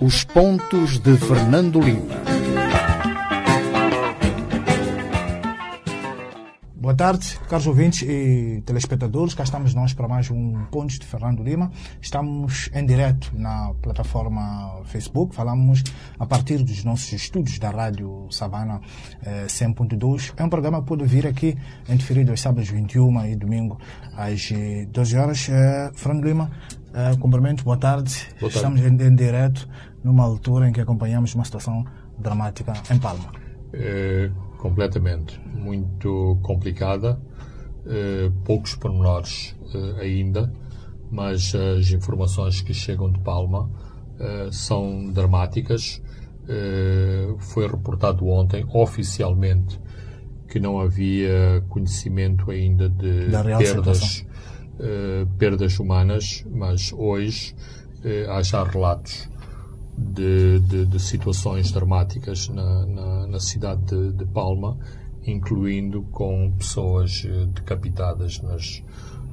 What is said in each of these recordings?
Os pontos de Fernando Lima. Boa tarde, caros ouvintes e telespectadores. Cá estamos nós para mais um Pontos de Fernando Lima. Estamos em direto na plataforma Facebook. Falamos a partir dos nossos estúdios da Rádio Savana eh, 100.2. É um programa que pode vir aqui em diferido aos sábados 21 e domingo às 12 horas. Eh, Fernando Lima, eh, cumprimento, boa tarde. Boa tarde. Estamos em, em direto numa altura em que acompanhamos uma situação dramática em Palma. Eh, completamente. Muito complicada, eh, poucos pormenores eh, ainda, mas as informações que chegam de Palma eh, são dramáticas. Eh, foi reportado ontem, oficialmente, que não havia conhecimento ainda de perdas, perdas humanas, mas hoje eh, há já relatos de, de- de situações dramáticas na, na- na cidade de, de Palma, incluindo com pessoas eh, decapitadas nas,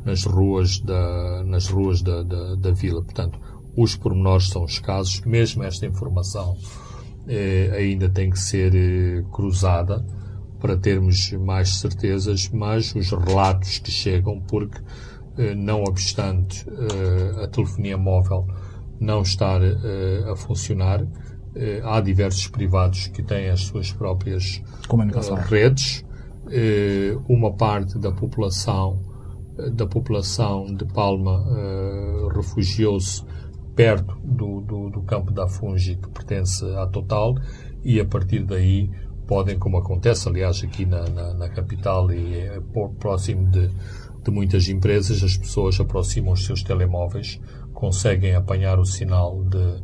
nas ruas da, nas ruas da, da, da vila. Portanto, os pormenores são escassos, mesmo esta informação eh, ainda tem que ser eh, cruzada para termos mais certezas, mas os relatos que chegam, porque eh, não obstante eh, a telefonia móvel não estar eh, a funcionar, eh, há diversos privados que têm as suas próprias eh, redes. Eh, uma parte da população eh, da população de Palma eh, refugiou-se perto do, do, do campo da Fungi, que pertence à Total, e a partir daí podem, como acontece, aliás, aqui na, na, na capital e eh, por- próximo de, de muitas empresas, as pessoas aproximam os seus telemóveis, conseguem apanhar o sinal de,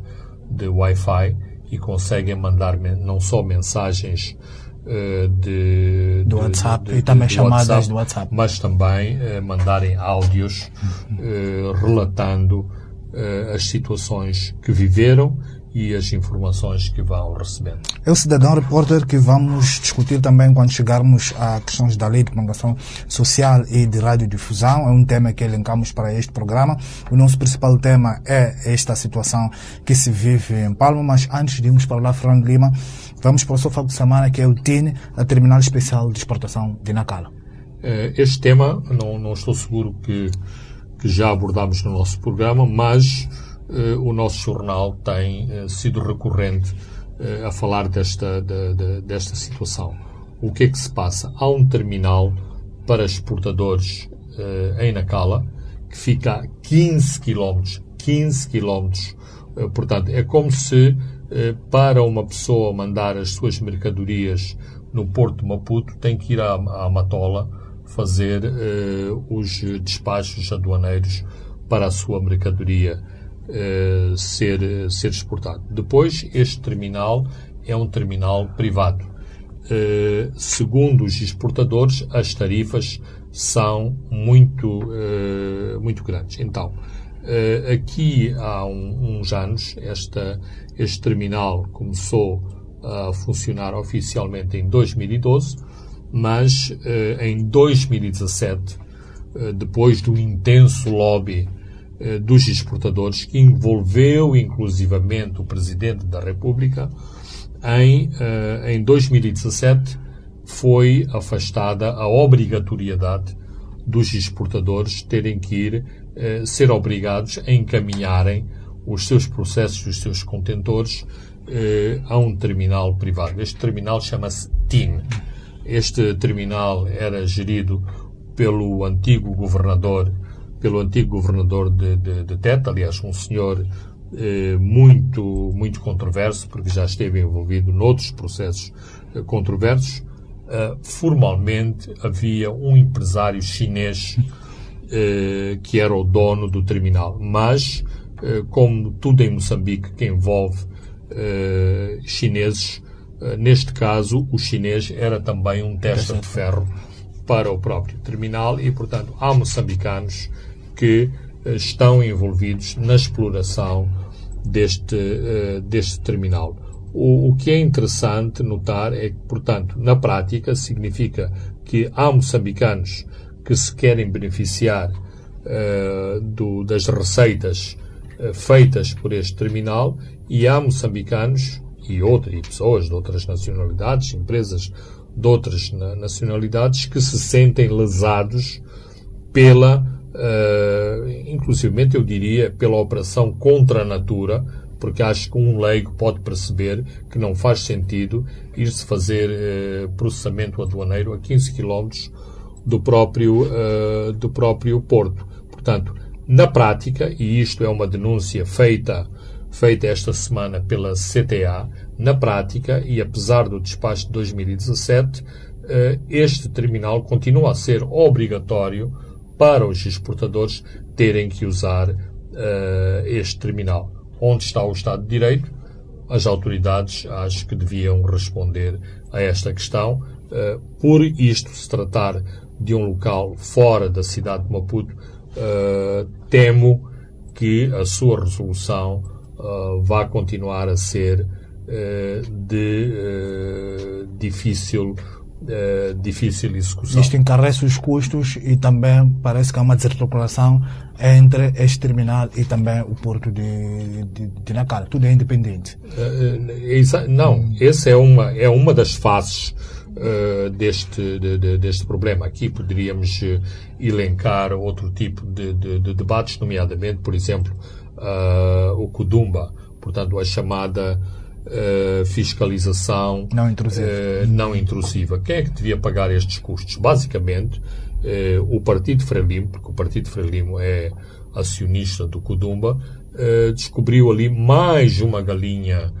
de Wi-Fi e conseguem mandar não só mensagens eh, de, Do de- WhatsApp de- e também chamadas do WhatsApp. mas também eh, mandarem áudios eh, relatando as situações que viveram e as informações que vão recebendo. É o cidadão repórter que vamos discutir também quando chegarmos a questões da lei de comunicação social e de radiodifusão. É um tema que elencamos para este programa. O nosso principal tema é esta situação que se vive em Palma, mas antes de irmos para lá, Fernando Lima, vamos para o sofá de semana que é o TIN, a Terminal Especial de Exportação de Nacala. Eh, Este tema, não, não estou seguro que, que já abordámos no nosso programa, mas o nosso jornal tem eh, sido recorrente eh, a falar desta, da- da- desta situação. O que é que se passa? Há um terminal para exportadores eh, em Nacala que fica a 15 km. 15 km. Eh, portanto, é como se eh, para uma pessoa mandar as suas mercadorias no Porto de Maputo tem que ir à, à Matola fazer eh, os despachos aduaneiros para a sua mercadoria eh, ser, ser exportado. Depois, este terminal é um terminal privado. Eh, segundo os exportadores, as tarifas são muito, eh, muito grandes. Então, aqui há um- uns anos, esta, este terminal começou a funcionar oficialmente em 2012, mas em 2017, eh, depois do intenso lobby dos exportadores, que envolveu inclusivamente o Presidente da República, em, eh, em 2017 foi afastada a obrigatoriedade dos exportadores terem que ir eh, ser obrigados a encaminharem os seus processos, os seus contentores eh, a um terminal privado. Este terminal chama-se TIN. Este terminal era gerido pelo antigo governador, pelo antigo governador de, de, de Teta, aliás, um senhor eh, muito, muito controverso, porque já esteve envolvido noutros processos eh, controversos. Uh, formalmente havia um empresário chinês uh, que era o dono do terminal, mas uh, como tudo em Moçambique que envolve chineses, neste caso o chinês era também um testa de ferro para o próprio terminal e, portanto, há moçambicanos que estão envolvidos na exploração deste, deste terminal. O, o, que é interessante notar é que, portanto, na prática, significa que há moçambicanos que se querem beneficiar uh, do, das receitas feitas por este terminal e há moçambicanos e, outras, e pessoas de outras nacionalidades, empresas de outras nacionalidades que se sentem lesados pela, uh, inclusivamente eu diria, pela operação contra a natura, porque acho que um leigo pode perceber que não faz sentido ir-se fazer uh, processamento aduaneiro a 15 km do próprio, uh, do próprio porto. Portanto, na prática, e isto é uma denúncia feita, feita esta semana pela CTA, na prática, e apesar do despacho de 2017, eh, este terminal continua a ser obrigatório para os exportadores terem que usar uh, este terminal. Onde está o Estado de Direito? As autoridades acho que deviam responder a esta questão. Uh, por isto se tratar de um local fora da cidade de Maputo, uh, temo que a sua resolução vá continuar a ser de difícil Uh, difícil execução. Isto encarece os custos e também parece que há uma desarticulação entre este terminal e também o porto de, de, de Nacal. Tudo é independente. Uh, não, hum. essa é uma, é uma das faces uh, deste, de, de, deste problema. Aqui poderíamos uh, elencar outro tipo de, de, debates, nomeadamente, por exemplo, uh, o Kudumba, portanto, a chamada fiscalização não intrusiva. não intrusiva. Quem é que devia pagar estes custos? Basicamente, o Partido Frelimo, porque o Partido Frelimo é acionista do Kudumba, descobriu ali mais uma galinha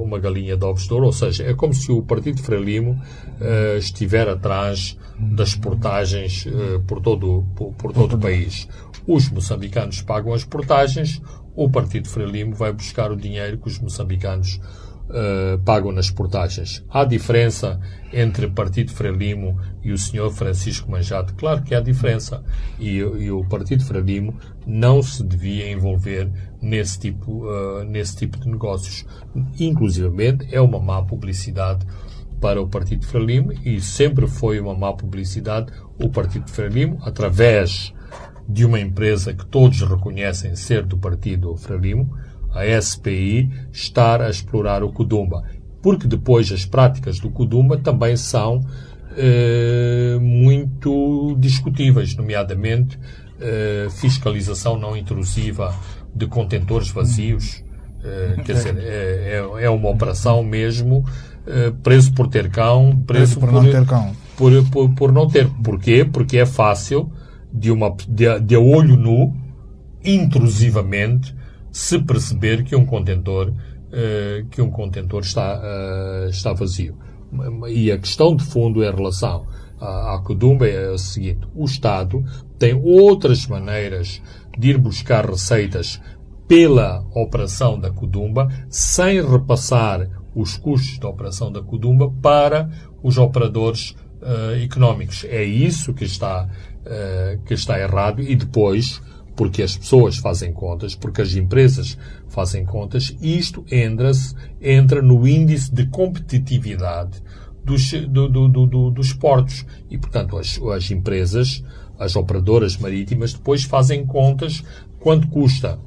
uma galinha de ovos de ouro, ou seja, é como se o Partido Frelimo uh, estiver atrás das portagens uh, por todo, por, por todo o país. Os moçambicanos pagam as portagens, o Partido Frelimo vai buscar o dinheiro que os moçambicanos uh, pagam nas portagens. Há diferença entre o Partido Frelimo e o Sr. Francisco Manjado? Claro que há diferença. E, e, o Partido Frelimo não se devia envolver nesse tipo, uh, nesse tipo de negócios. Inclusivamente, é uma má publicidade para o Partido Frelimo e sempre foi uma má publicidade o Partido Frelimo, através de uma empresa que todos reconhecem ser do Partido Frelimo, a SPI estar a explorar o Kudumba. Porque depois as práticas do Kudumba também são eh, muito discutíveis, nomeadamente eh, fiscalização não intrusiva de contentores vazios. Eh, quer dizer, é, é, é uma operação mesmo eh, preso por ter cão, preso, preso por, por, não ter cão. Por, por, por, não ter. Porquê? Porque é fácil de, uma, de, de olho nu, intrusivamente, se perceber que um contentor, uh, que um contentor está, uh, está vazio. E a questão de fundo em relação à, à Codumba é a seguinte: o Estado tem outras maneiras de ir buscar receitas pela operação da Codumba sem repassar os custos da operação da Codumba para os operadores uh, económicos. É isso que está, uh, que está errado e depois porque as pessoas fazem contas, porque as empresas fazem contas, isto entra, entra no índice de competitividade dos, do, do, do, dos portos. E, portanto, as, as empresas, as operadoras marítimas, depois fazem contas quanto custa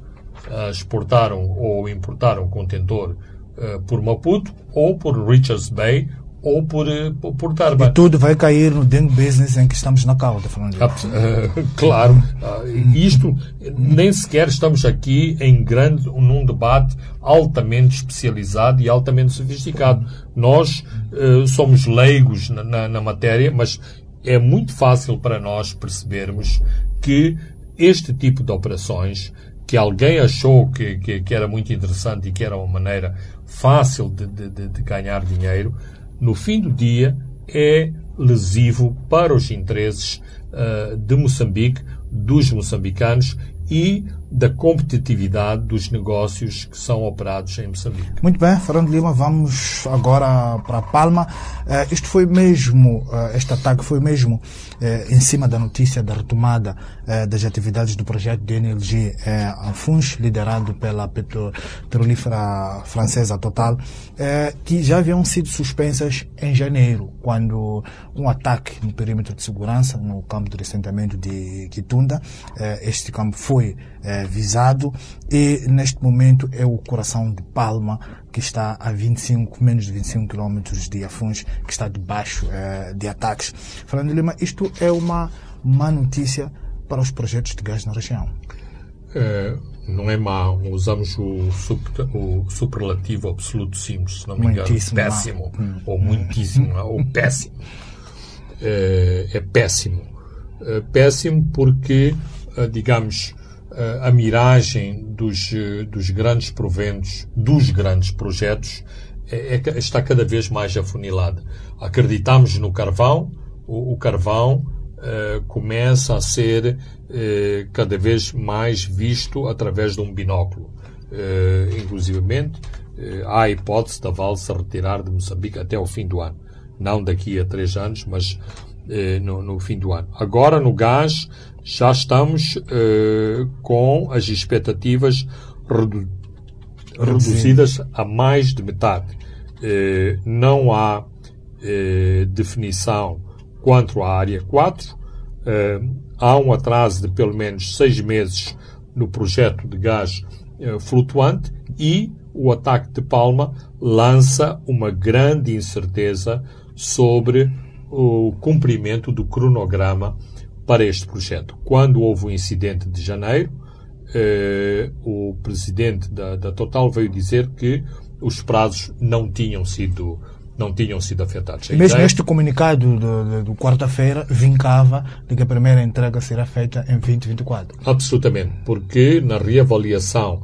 uh, exportar ou importar um contentor uh, por Maputo ou por Richards Bay ou por, eh, por, Tarba. E tudo vai cair no dengue business em que estamos na cauda, Fernando. Uh, claro. Uh, isto, nem sequer estamos aqui em grande, num debate altamente especializado e altamente sofisticado. Nós uh, somos leigos na, na, na matéria, mas é muito fácil para nós percebermos que este tipo de operações que alguém achou que, que, que, era muito interessante e que era uma maneira fácil de, de, de ganhar dinheiro, no fim do dia, é lesivo para os interesses uh, de Moçambique, dos moçambicanos e da competitividade dos negócios que são operados em Moçambique. Muito bem, Fernando Lima, vamos agora para Palma. Uh, isto foi mesmo, uh, este ataque foi mesmo uh, em cima da notícia da retomada das atividades do projeto de NLG uh, FUNS, liderado pela petrolífera francesa Total, que já haviam sido suspensas em janeiro, quando um ataque no perímetro de segurança, no campo de assentamento de Quitunda, este campo foi eh, visado e neste momento é o coração de Palma que está a 25, menos de 25 quilómetros de Afuns, que está debaixo eh, de ataques. Fernando Lima, isto é uma má notícia para os projetos de gás na região. É, não é má, usamos o, super, o superlativo absoluto simples, se não me engano, Muitíssimo péssimo, ou muitíssimo, ou péssimo. É, é péssimo. É péssimo porque, eh, digamos, a miragem dos, dos grandes proventos, dos grandes projetos, é, é- está cada vez mais afunilada. Acreditamos no carvão, o, o carvão eh, começa a ser eh, cada vez mais visto através de um binóculo. Eh, inclusivamente, eh, há a hipótese da Vale se retirar de Moçambique até ao fim do ano. Não daqui a três anos, mas eh, no, no fim do ano. Agora, no gás, já estamos eh, com as expectativas redu reduzidas a mais de metade. Eh, não há eh, definição quanto à área 4. Eh, há um atraso de pelo menos seis meses no projeto de gás eh, flutuante e o ataque de Palma lança uma grande incerteza sobre o cumprimento do cronograma para este projeto. Quando houve o incidente de janeiro, eh, o presidente da, da Total veio dizer que os prazos não tinham sido não tinham sido afetados. A Mesmo ideia- este comunicado do, do- do quarta-feira vincava de que a primeira entrega será feita em 2024. Absolutamente, porque na reavaliação,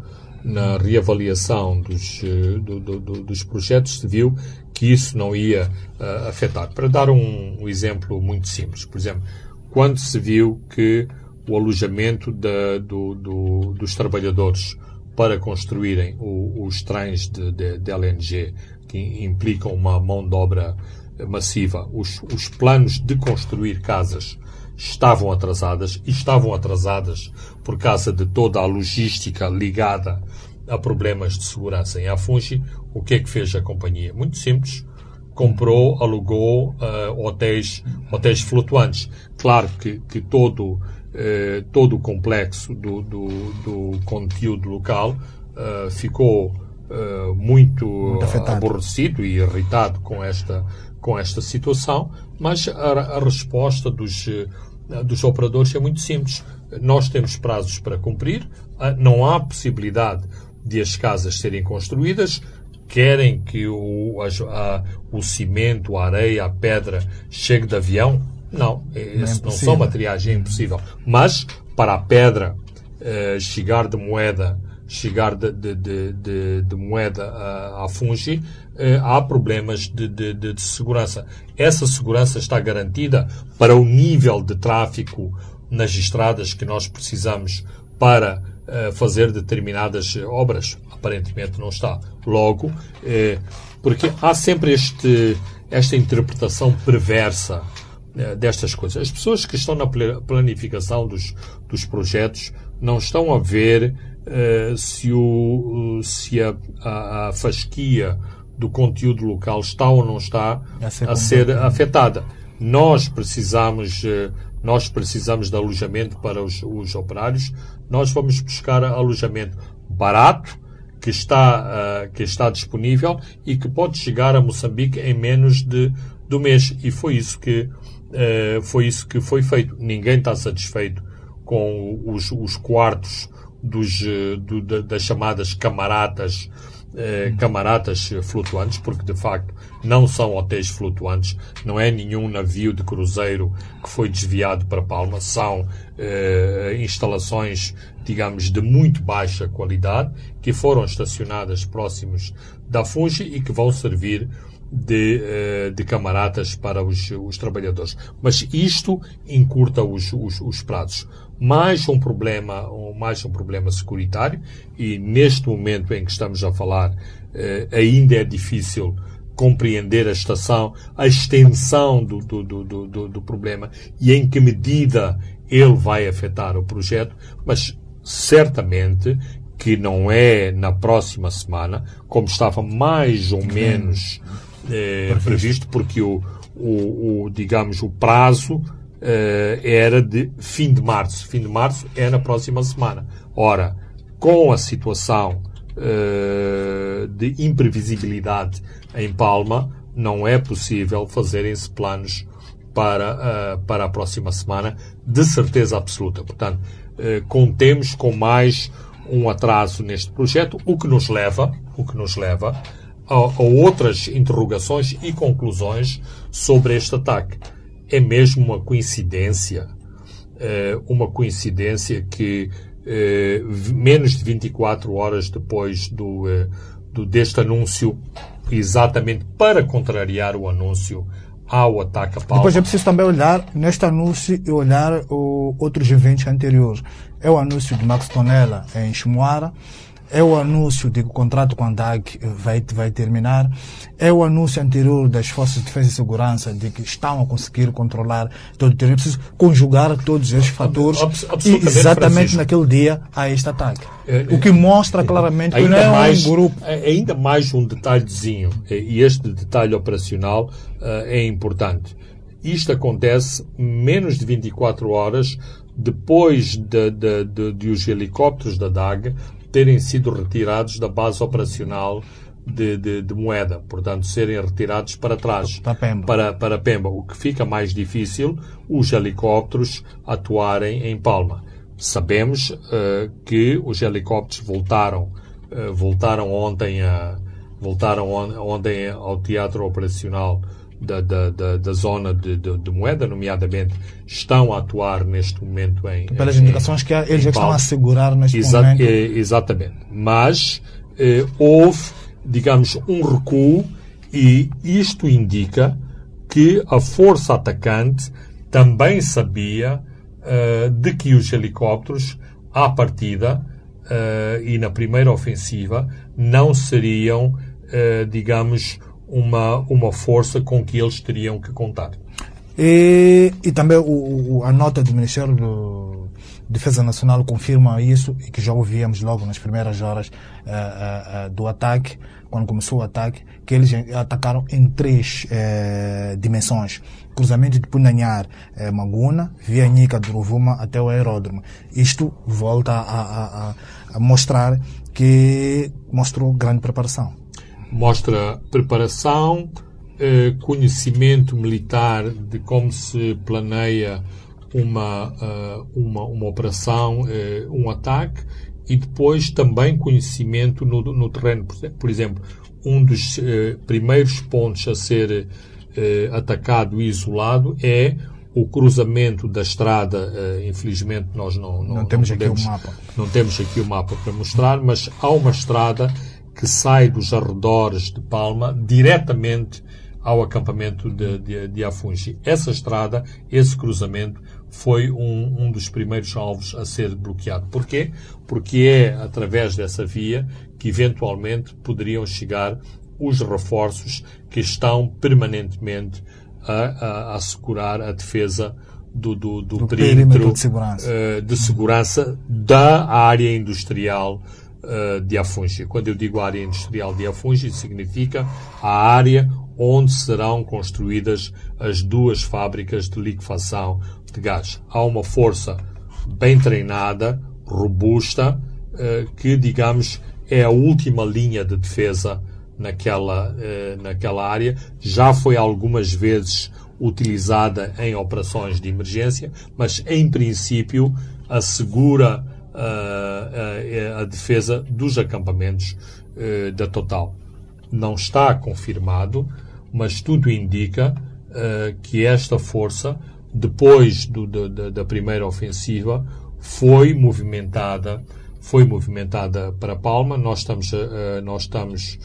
na reavaliação dos, eh, do- do- do- dos projetos se viu que isso não ia eh, afetar. Para dar um, um exemplo muito simples, por exemplo, quando se viu que o alojamento da- do- do- dos trabalhadores para construírem o- os trens de, de- de LNG, que implicam uma mão de obra massiva, os, os planos de construir casas estavam atrasadas e estavam atrasadas por causa de toda a logística ligada a problemas de segurança em Afungi, o que é que fez a companhia? Muito simples. Comprou, alugou ah, hotéis, hotéis flutuantes. Claro que, que todo, eh, todo o complexo do, do, do conteúdo local ah, ficou ah, muito, afetado. aborrecido e irritado com esta, com esta situação, mas a, a resposta dos, dos operadores é muito simples. Nós temos prazos para cumprir, ah, não há possibilidade de as casas serem construídas, querem que o, as- a- o cimento, a areia, a pedra chegue de avião? Não, esses não impossível. são materiais, é impossível. Mas para a pedra eh, chegar de moeda, chegar de, de, de, de- moeda a, a Fungi, eh, há problemas de segurança. Essa segurança está garantida para o nível de tráfico nas estradas que nós precisamos para fazer determinadas obras? Aparentemente não está. Logo, eh, porque há sempre este, esta interpretação perversa eh, destas coisas. As pessoas que estão na pla- planificação dos, dos projetos não estão a ver eh, se, o, se a, a, a fasquia do conteúdo local está ou não está A ser a ser afetada. Nós precisamos, nós precisamos de alojamento para os, os operários. Nós vamos buscar alojamento barato, que está, ah, que está disponível e que pode chegar a Moçambique em menos de do mês. E foi isso que, eh, foi isso que foi feito. Ninguém está satisfeito com os, os quartos dos, eh, do- da- das chamadas camaratas, eh, camaratas flutuantes, porque de facto não são hotéis flutuantes, não é nenhum navio de cruzeiro que foi desviado para Palma, são eh, instalações, digamos, de muito baixa qualidade, que foram estacionadas próximos da Fungi e que vão servir de, eh, de camaratas para os, os trabalhadores. Mas isto encurta os, os, os prazos. Mais um problema, mais um problema securitário e neste momento em que estamos a falar eh, ainda é difícil compreender a estação, a extensão do, do, do, do, do- do problema e em que medida ele vai afetar o projeto, mas certamente que não é na próxima semana, como estava mais ou menos eh, previsto, porque o, o, o, digamos, o prazo era de fim de março. Fim de março é na próxima semana. Ora, com a situação de imprevisibilidade em Palma, não é possível fazerem-se planos para, uh, para a próxima semana, de certeza absoluta. Portanto, contemos com mais um atraso neste projeto, o que nos leva, o que nos leva a, a outras interrogações e conclusões sobre este ataque. É mesmo uma coincidência, uh, uma coincidência que menos de 24 horas depois do, do deste anúncio, exatamente para contrariar o anúncio ao ataque a Palma. Depois é preciso também olhar neste anúncio e olhar o, outros eventos anteriores. É o anúncio de Max Tonella em Chimoara, é o anúncio de que o contrato com a DAG vai, vai terminar, é o anúncio anterior das Forças de Defesa e Segurança de que estão a conseguir controlar todo o terreno. É preciso conjugar todos esses fatores e exatamente naquele dia há este ataque. É, o que mostra claramente que não é mais, um grupo. É, ainda mais um detalhezinho, e este detalhe operacional uh, é importante. Isto acontece menos de 24 horas depois de, de, de, de os helicópteros da DAG terem sido retirados da base operacional de, de, de, moeda, portanto, serem retirados para trás, para Pemba. Para, para Pemba, o que fica mais difícil os helicópteros atuarem em Palma. Sabemos uh, que os helicópteros voltaram, uh, voltaram ontem a, voltaram ontem ao teatro operacional da, da, da, da zona de, de, de, moeda, nomeadamente, estão a atuar neste momento em. Pelas em, indicações que eles já estão a segurar neste Exa momento. É, exatamente. Mas eh, houve, digamos, um recuo e isto indica que a força atacante também sabia uh, de que os helicópteros, à partida uh, e na primeira ofensiva, não seriam, uh, digamos, uma, uma força com que eles teriam que contar. E, e também o, a nota do Ministério de Defesa Nacional confirma isso e que já ouvíamos logo nas primeiras horas uh, uh, do ataque, quando começou o ataque, que eles atacaram em três dimensões. Cruzamento de Punanhar, Maguna, via Nica de Rovuma até o aeródromo. Isto volta a, a, a mostrar que mostrou grande preparação mostra preparação, eh, conhecimento militar de como se planeia uma, eh, uma, uma operação, eh, um ataque, e depois também conhecimento no, no terreno. Por exemplo, um dos primeiros pontos a ser atacado e isolado é o cruzamento da estrada, infelizmente nós não, não, não temos não podemos, aqui o mapa. Não temos aqui o mapa para mostrar, mas há uma estrada que sai dos arredores de Palma diretamente ao acampamento de, de, de Afungi. Essa estrada, esse cruzamento, foi um, um dos primeiros alvos a ser bloqueado. Porquê? Porque é através dessa via que eventualmente poderiam chegar os reforços que estão permanentemente a, a, assegurar a defesa do, do, do, do perímetro, de, segurança. Uh, de segurança da área industrial uh, de Afungi. Quando eu digo área industrial de Afungi, significa a área onde serão construídas as duas fábricas de liquefação de gás. Há uma força bem treinada, robusta, uh, que, digamos, é a última linha de defesa naquela, uh, naquela área. Já foi algumas vezes utilizada em operações de emergência, mas em princípio assegura a, a, a defesa dos acampamentos uh, da Total. Não está confirmado, mas tudo indica uh, que esta força, depois do, da, da primeira ofensiva, foi movimentada, foi movimentada para Palma. Nós estamos, uh, nós estamos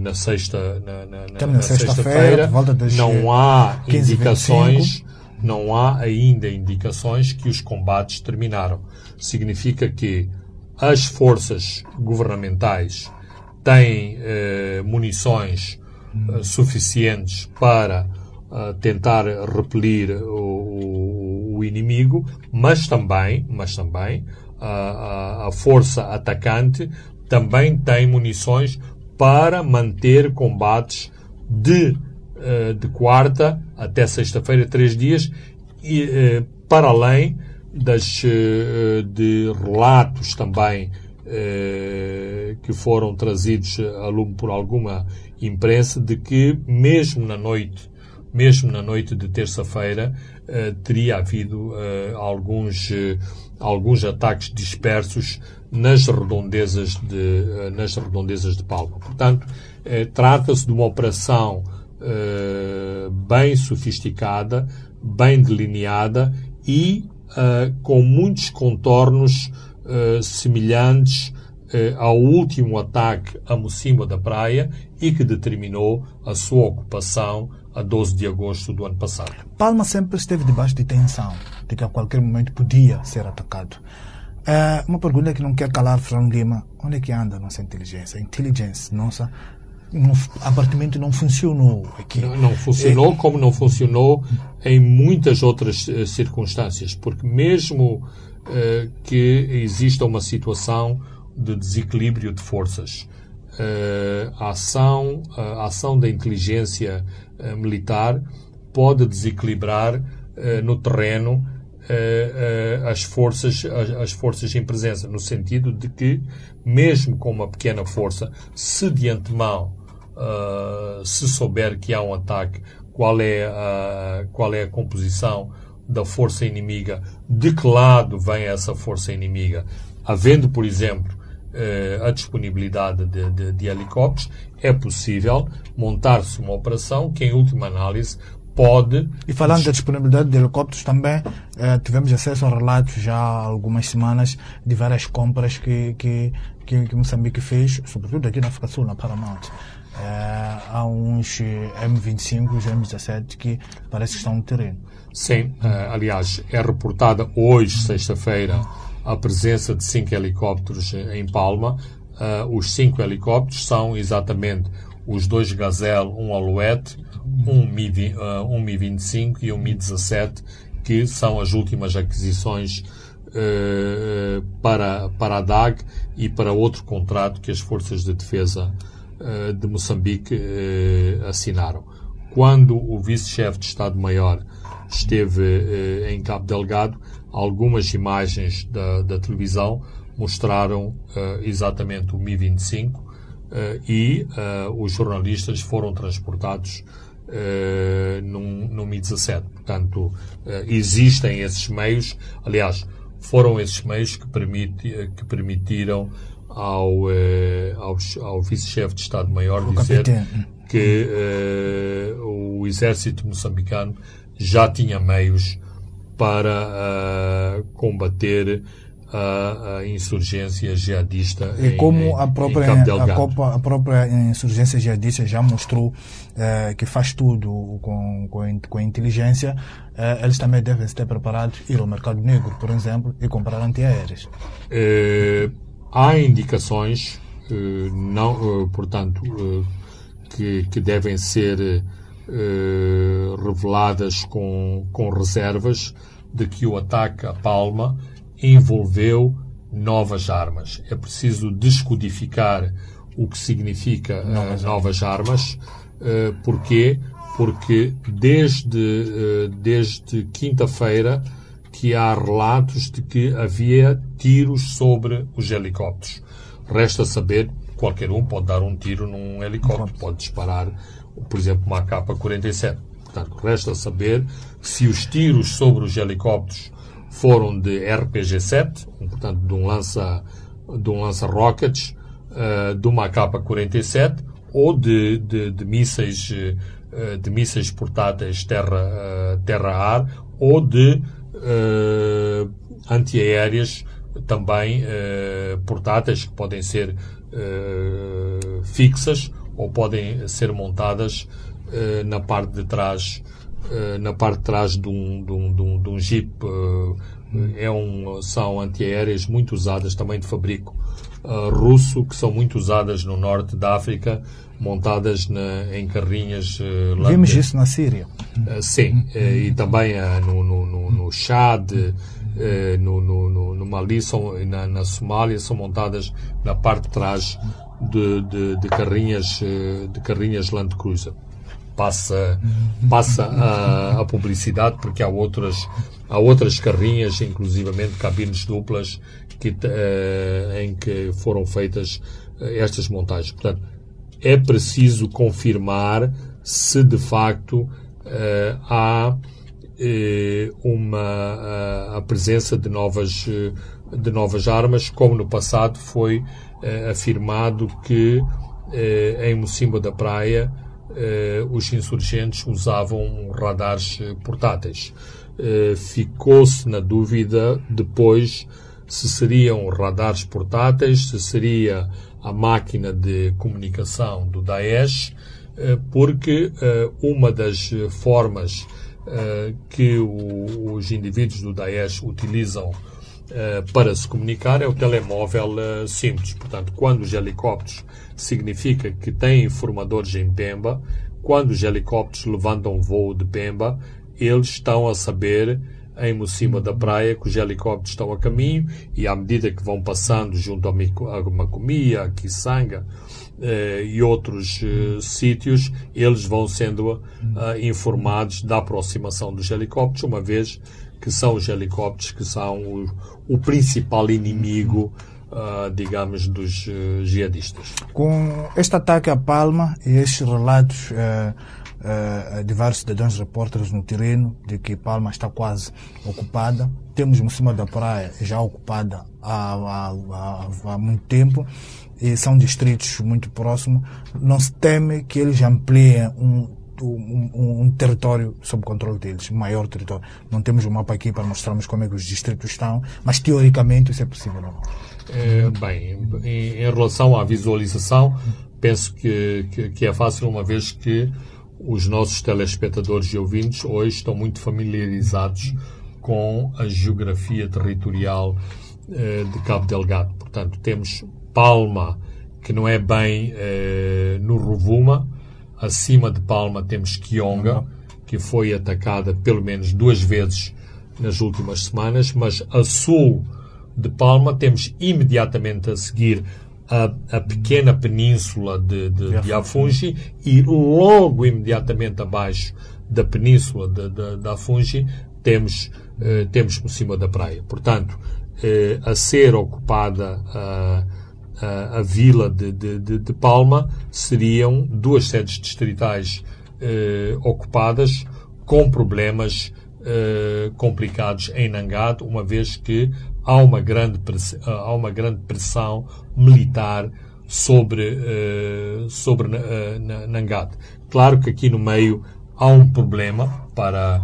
na sexta na, na, na, na sexta-feira sexta não há 15, indicações 25 não há ainda indicações que os combates terminaram. Significa que as forças governamentais têm eh, munições eh, suficientes para eh, tentar repelir o, o, inimigo, mas também, mas também a, a força atacante também tem munições para manter combates de eh, de quarta até sexta-feira, três dias, e, para além das, de relatos também que foram trazidos a lume por alguma imprensa de que mesmo na noite mesmo na noite de terça-feira teria havido alguns alguns ataques dispersos nas redondezas de nas redondezas de Palma. Portanto trata-se de uma operação bem sofisticada bem delineada e uh, com muitos contornos uh, semelhantes uh, ao último ataque a Mocima da Praia e que determinou a sua ocupação a 12 de agosto do ano passado. Palma sempre esteve debaixo de tensão, de que a qualquer momento podia ser atacado. uma pergunta que não quer calar, Fernando Lima. Onde é que anda a nossa inteligência? A inteligência nossa não, apartamento não funcionou aqui. Não, não funcionou, é... como não funcionou em muitas outras uh, circunstâncias, porque mesmo uh, que exista uma situação de desequilíbrio de forças, uh, a, ação, a ação da inteligência militar pode desequilibrar no terreno as forças as, as, forças em presença no sentido de que mesmo com uma pequena força se de antemão uh, se souber que há um ataque, qual é, a, qual é a composição da força inimiga, de que lado vem essa força inimiga, havendo, por exemplo, uh, a disponibilidade de, de, de helicópteros, é possível montar-se uma operação que, em última análise, pode. E falando da disponibilidade de helicópteros, também eh, tivemos acesso a relatos já há algumas semanas de várias compras que, que, que, que Moçambique fez, sobretudo aqui na África Sul, na Paramount. Eh, há uns M25 e M17 que parece que estão no terreno. Sim, uh, aliás, é reportada hoje, sexta-feira, a presença de cinco helicópteros em Palma. Os cinco helicópteros são exatamente os dois Gazelle, um Alouette, um Mi, um Mi 25 e um Mi 17, que são as últimas aquisições para, para a DAG e para outro contrato que as forças de defesa uh, de Moçambique assinaram. Quando o vice-chefe de Estado-Maior esteve em Cabo Delgado, algumas imagens da, da televisão mostraram exatamente o Mi 25 uh, e os jornalistas foram transportados uh, num, num Mi-17. Portanto, existem esses meios, aliás, foram esses meios que, permiti, que permitiram ao, ao, ao vice-chefe de Estado-Maior dizer capitão. que o exército moçambicano já tinha meios para combater a, insurgência jihadista e como em, a própria a, Copa, a, própria insurgência jihadista já mostrou eh, que faz tudo com, com, com inteligência eh, eles também devem estar preparados ir ao mercado negro por exemplo e comprar antiaéreos eh, há indicações não portanto que, que devem ser reveladas com, com reservas de que o ataque a Palma envolveu novas armas. É preciso descodificar o que significa novas, novas armas. Uh, porquê? Porque desde, desde quinta-feira que há relatos de que havia tiros sobre os helicópteros. Resta saber, qualquer um pode dar um tiro num helicóptero, pode disparar, por exemplo, uma capa-47. Portanto, resta saber se os tiros sobre os helicópteros foram de RPG-7, portanto de um lança de um lança rockets, uh, de uma K-47 ou de, de, de mísseis uh, de mísseis portáteis terra uh, terra-ar ou de antiaéreas também portáteis que podem ser fixas ou podem ser montadas na parte de trás na parte de trás de um, de um, de um, de um Jeep. É um, são antiaéreas muito usadas, também de fabrico uh, russo, que são muito usadas no norte da África, montadas na, em carrinhas. Uh, Vimos isso na Síria. Uh, sim, e também no, no, no, no Chad, no, no, no, Mali, são, na, na Somália, são montadas na parte de trás de, de, de carrinhas, de carrinhas Land Cruiser. passa, passa a, a publicidade, porque há outras, há outras carrinhas, inclusivamente cabines duplas, que, uh, em que foram feitas uh, estas montagens. Portanto, é preciso confirmar se de facto uh, há uma a presença de novas de novas armas, como no passado foi afirmado que em Mocimba da Praia os insurgentes usavam radares portáteis. Ficou-se na dúvida depois se seriam radares portáteis, se seria a máquina de comunicação do Daesh, eh, porque eh, uma das formas eh, que os indivíduos do Daesh utilizam para se comunicar é o telemóvel simples. Portanto, quando os helicópteros significa que têm informadores em Pemba, quando os helicópteros levantam voo de Pemba, eles estão a saber em Mocima da praia, que os helicópteros estão a caminho e à medida que vão passando junto a Macomia, a Kisanga eh, e outros eh, sítios, eles vão sendo eh, informados da aproximação dos helicópteros, uma vez que são os helicópteros que são o, o principal inimigo Uh, digamos, dos uh, jihadistas. Com este ataque à Palma e estes relatos uh, de vários cidadãos repórteres no terreno de que Palma está quase ocupada. Temos Mocima da Praia já ocupada há, há, há, há muito tempo e são distritos muito próximos. Não se teme que eles ampliem um, um, um, território sob controle deles, um maior território. Não temos um mapa aqui para mostrarmos como é que os distritos estão, mas teoricamente isso é possível. Não? É, bem, em, em, relação à visualização, penso que, que, que, é fácil, uma vez que os nossos telespectadores e ouvintes hoje estão muito familiarizados com a geografia territorial eh, de Cabo Delgado. Portanto, temos Palma, que não é bem eh, no Rovuma. Acima de Palma temos Kionga, que foi atacada pelo menos duas vezes nas últimas semanas, mas a sul de Palma temos imediatamente a seguir a, a pequena península de, de, de Afungi e logo imediatamente abaixo da península de, de, de Afungi temos, eh, temos por cima da praia. Portanto, eh, a ser ocupada a, a, a vila de, de, de, Palma seriam duas sedes distritais eh, ocupadas com problemas eh, complicados em Nangado, uma vez que há uma grande pressão, há uma grande pressão militar sobre, uh, sobre uh, Nangate. Claro que aqui no meio há um problema para,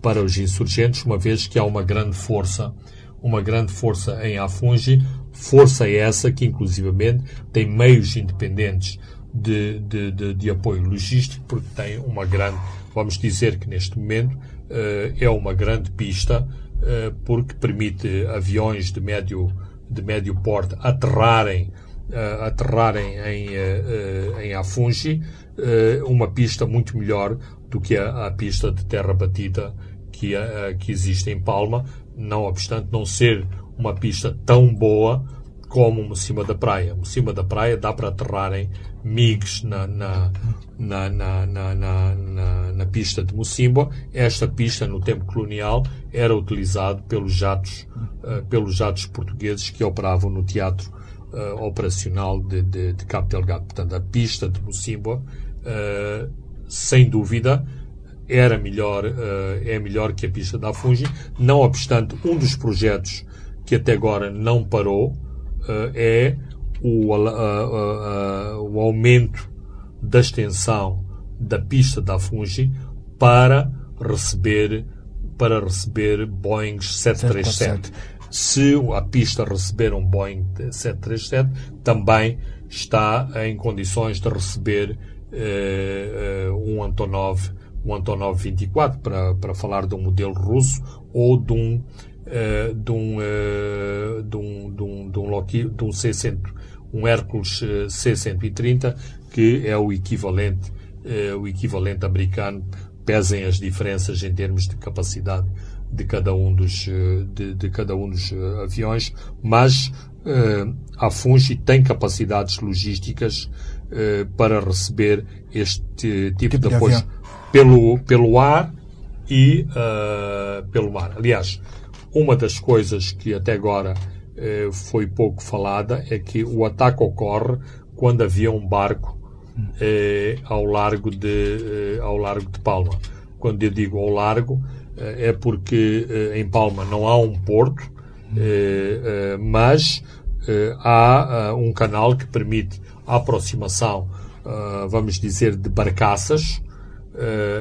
para os insurgentes, uma vez que há uma grande força, uma grande força em Afungi, força essa que inclusivamente tem meios independentes de, de, de, de apoio logístico, porque tem uma grande, vamos dizer que neste momento uh, é uma grande pista eh, porque permite aviões de médio, de médio porte aterrarem, uh, aterrarem em, uh, em Afungi, uma pista muito melhor do que a, a pista de terra batida que, que existe em Palma, não obstante não ser uma pista tão boa como cima da praia. cima da praia dá para aterrarem MIGs na, na, na, na, na, na, na pista de Mocimboa. Esta pista, no tempo colonial, era utilizada pelos jatos, uh, pelos jatos portugueses que operavam no teatro uh, operacional de, de, de Cabo Delgado. Portanto, a pista de Mocimboa, uh, sem dúvida, era melhor, é melhor que a pista da Afungi. Não obstante, um dos projetos que até agora não parou, uh, é o, uh, o aumento da extensão da pista da Fungi para receber para receber Boeing 737. Se a pista receber um Boeing 737, também está em condições de receber uh, um Antonov, um Antonov 24, para, para falar de um modelo russo, ou de um uh, de, um, uh, de um, de um, de um, Lockheed, de um C-100, um Hércules eh, C-130, que é o equivalente, uh, o equivalente americano, pesem as diferenças em termos de capacidade de cada um dos, de, de cada um dos aviões, mas a Fungi tem capacidades logísticas eh, para receber este tipo, Tipo de apoio pelo, pelo ar e eh, pelo mar. Aliás, uma das coisas que até agora eh, foi pouco falada é que o ataque ocorre quando havia um barco eh, ao largo de eh, ao largo de Palma. Quando eu digo ao largo eh, é porque eh, em Palma não há um porto, eh, mas há um canal que permite a aproximação, vamos dizer, de barcaças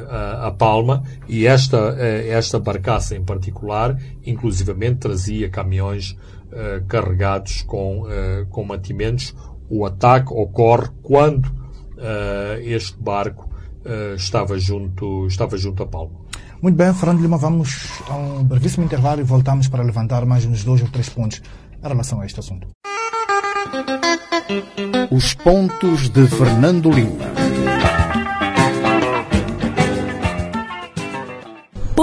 a, a Palma e esta, eh, esta barcaça em particular, inclusivamente trazia caminhões eh, carregados com, eh, com mantimentos. O ataque ocorre quando eh, este barco eh, estava, junto, estava junto a Palma. Muito bem, Fernando Lima, vamos a um brevíssimo intervalo e voltamos para levantar mais uns dois ou três pontos em relação a este assunto. Os pontos de Fernando Lima.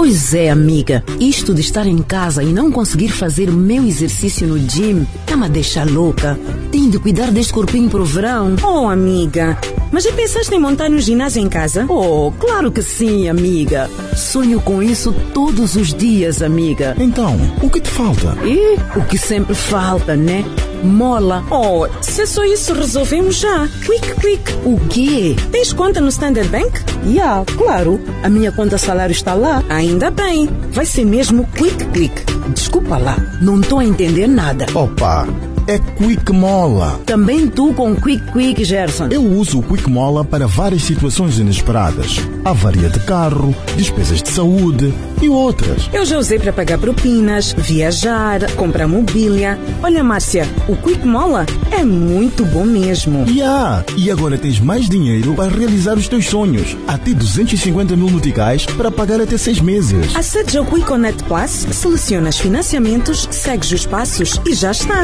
Pois é, amiga. Isto de estar em casa e não conseguir fazer o meu exercício no gym tá me deixa louca. Tenho de cuidar deste corpinho pro verão. Oh, amiga, mas já pensaste em montar um ginásio em casa? Oh, claro que sim, amiga. Sonho com isso todos os dias, amiga. Então, o que te falta? E o que sempre falta, né? Mola. Oh, se é só isso, resolvemos já. Quick, quick. O quê? Tens conta no Standard Bank? Ya, claro. A minha conta salário está lá. Ainda bem. Vai ser mesmo quick, quick. Desculpa lá, não tô a entender nada. Opa, é Quick Mola. Também tu com Quick Quick, Gerson. Eu uso o Quick Mola para várias situações inesperadas. Avaria de carro, despesas de saúde e outras. Eu já usei para pagar propinas, viajar, comprar mobília. Olha, Márcia, o Quick Mola é muito bom mesmo. Ya! E agora tens mais dinheiro para realizar os teus sonhos. Até 250 mil noticais para pagar até seis meses. Acede ao Quick Connect Plus, selecionas financiamentos, segues os passos e já está.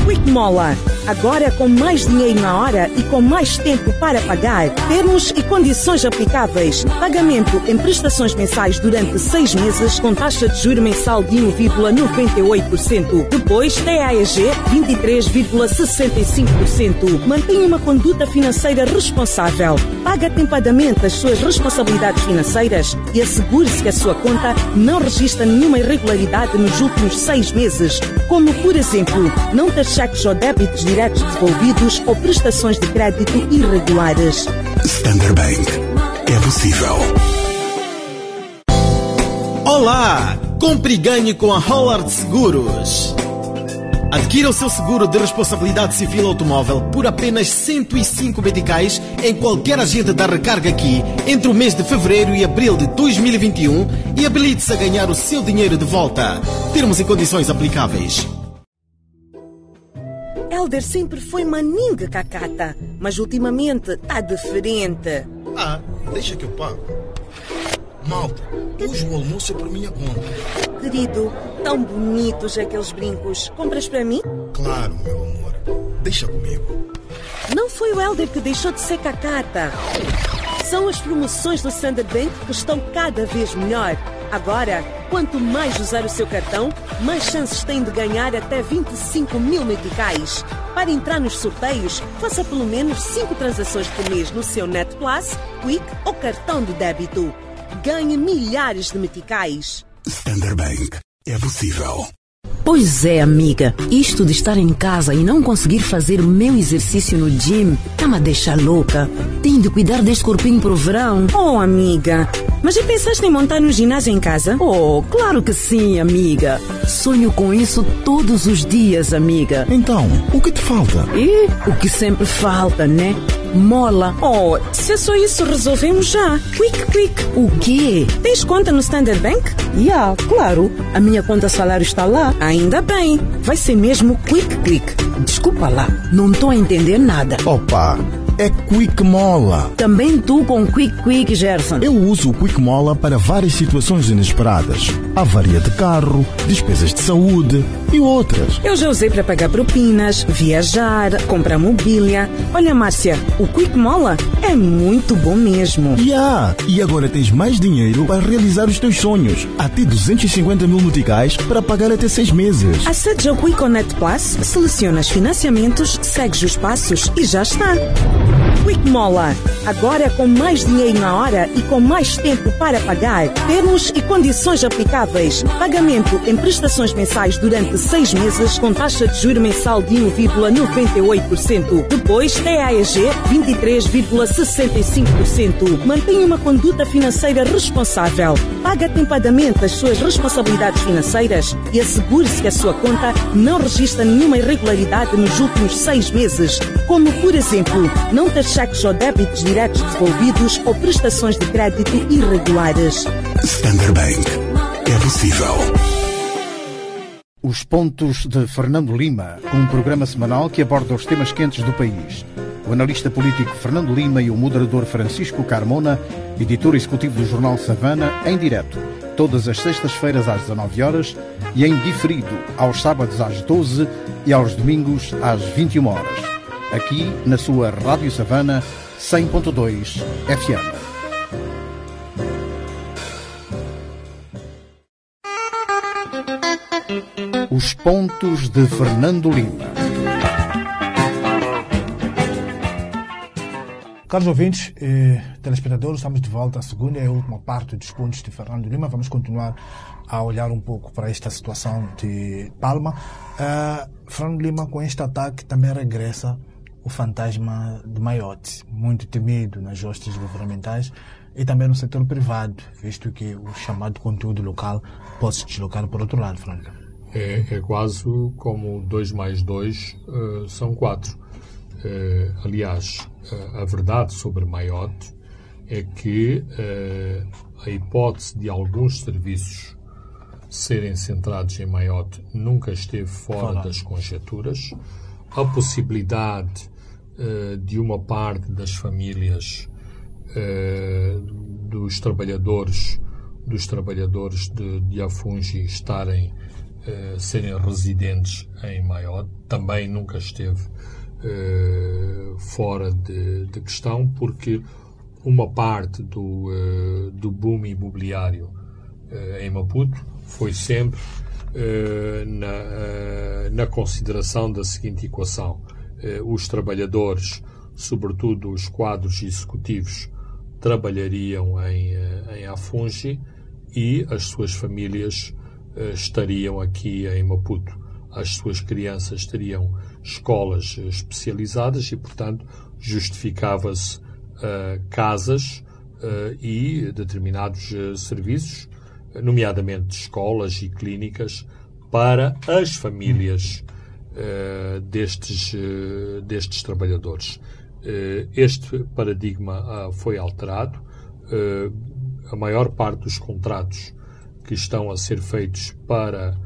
Quick Mola. Agora com mais dinheiro na hora e com mais tempo para pagar. Termos e condições aplicáveis. Pagamento em prestações mensais durante seis meses com taxa de juro mensal de 1,98%. Depois, TAEG 23,65%. Mantenha uma conduta financeira responsável. Paga atempadamente as suas responsabilidades financeiras e assegure-se que a sua conta não registra nenhuma irregularidade nos últimos seis meses, como, por exemplo, não ter cheques ou débitos diretos devolvidos ou prestações de crédito irregulares. Standard Bank. É possível. Olá! Compre e ganhe com a Howard Seguros. Adquira o seu seguro de responsabilidade civil automóvel por apenas 105 meticais em qualquer agente da recarga aqui entre o mês de fevereiro e abril de 2021 e habilite-se a ganhar o seu dinheiro de volta. Termos e condições aplicáveis. Elder sempre foi maninga cacata, mas ultimamente tá diferente. Ah, deixa que eu pago. Malta, hoje o almoço é por minha conta. Querido, tão bonitos aqueles brincos. Compras para mim? Claro, meu amor. Deixa comigo. Não foi o Elder que deixou de ser cacata. São as promoções do Standard Bank que estão cada vez melhor. Agora, quanto mais usar o seu cartão, mais chances tem de ganhar até 25 mil meticais. Para entrar nos sorteios, faça pelo menos 5 transações por mês no seu Net Plus, Quick ou cartão de débito. Ganhe milhares de meticais. Standard Bank. É possível. Pois é, amiga. Isto de estar em casa e não conseguir fazer o meu exercício no gym tá me deixa louca. Tenho de cuidar deste corpinho pro verão. Oh, amiga, mas já pensaste em montar um ginásio em casa? Oh, claro que sim, amiga. Sonho com isso todos os dias, amiga. Então, o que te falta? E o que sempre falta, né? Mola. Oh, se é só isso, resolvemos já. Quick, quick. O quê? Tens conta no Standard Bank? Ya, claro. A minha conta salário está lá. Ainda bem. Vai ser mesmo quick, quick. Desculpa lá, não tô a entender nada. Opa, é Quick Mola. Também tu com Quick Quick, Gerson. Eu uso o Quick Mola para várias situações inesperadas. Avaria de carro, despesas de saúde e outras. Eu já usei para pagar propinas, viajar, comprar mobília. Olha, Márcia, o Quick Mola é muito bom mesmo. Ya! E agora tens mais dinheiro para realizar os teus sonhos. Até 250 mil noticais para pagar até seis meses. Acede ao Quick Connect Plus, selecionas financiamentos, segues os passos e já está. Quick Mola. Agora com mais dinheiro na hora e com mais tempo para pagar. Termos e condições aplicáveis. Pagamento em prestações mensais durante seis meses com taxa de juro mensal de 1,98%. Depois, TAEG 23,65%. Mantenha uma conduta financeira responsável. Paga atempadamente as suas responsabilidades financeiras e assegure-se que a sua conta não registra nenhuma irregularidade nos últimos seis meses, como, por exemplo, não ter cheques ou débitos diretos devolvidos ou prestações de crédito irregulares. Standard Bank. É possível. Os Pontos de Fernando Lima, um programa semanal que aborda os temas quentes do país. O analista político Fernando Lima e o moderador Francisco Carmona, editor executivo do jornal Savana, em direto, todas as sextas-feiras às 19 horas e em diferido aos sábados às 12 e aos domingos às 21 horas. Aqui na sua Rádio Savana 100.2 FM. Os pontos de Fernando Lima. Caros ouvintes, eh, telespectadores, estamos de volta à segunda e última parte dos pontos de Fernando Lima. Vamos continuar a olhar um pouco para esta situação de Palma. Uh, Fernando Lima, com este ataque, também regressa o fantasma de Maiote, muito temido nas hostes governamentais e também no setor privado, visto que o chamado conteúdo local pode se deslocar por outro lado, Lima. É, é quase como 2 mais 2 uh, são 4. Uh, aliás, uh, a verdade sobre Maiote é que a hipótese de alguns serviços serem centrados em Maiote nunca esteve fora Fala. das conjecturas. A possibilidade de uma parte das famílias dos trabalhadores dos trabalhadores de, de Afungi estarem eh, serem residentes em Maiote. Também nunca esteve fora de, de, questão, porque uma parte do, do boom imobiliário em Maputo foi sempre na, na consideração da seguinte equação: os trabalhadores, sobretudo os quadros executivos, trabalhariam em, em Afungi e as suas famílias eh, estariam aqui em Maputo. As suas crianças teriam escolas eh, especializadas e, portanto, justificava-se casas e determinados serviços, nomeadamente escolas e clínicas, para as famílias destes, destes trabalhadores. este paradigma foi alterado. a maior parte dos contratos que estão a ser feitos para,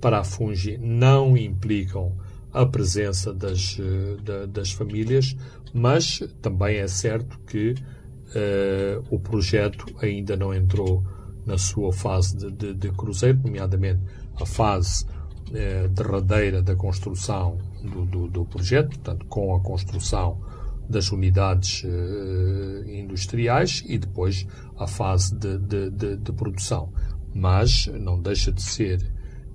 para a Fungi não implicam a presença das, eh, das famílias, mas também é certo que o projeto ainda não entrou na sua fase de, de, de cruzeiro, nomeadamente a fase uh, derradeira da construção do, do, do, projeto, portanto, com a construção das unidades uh, industriais e depois a fase de, de produção. Mas não deixa de ser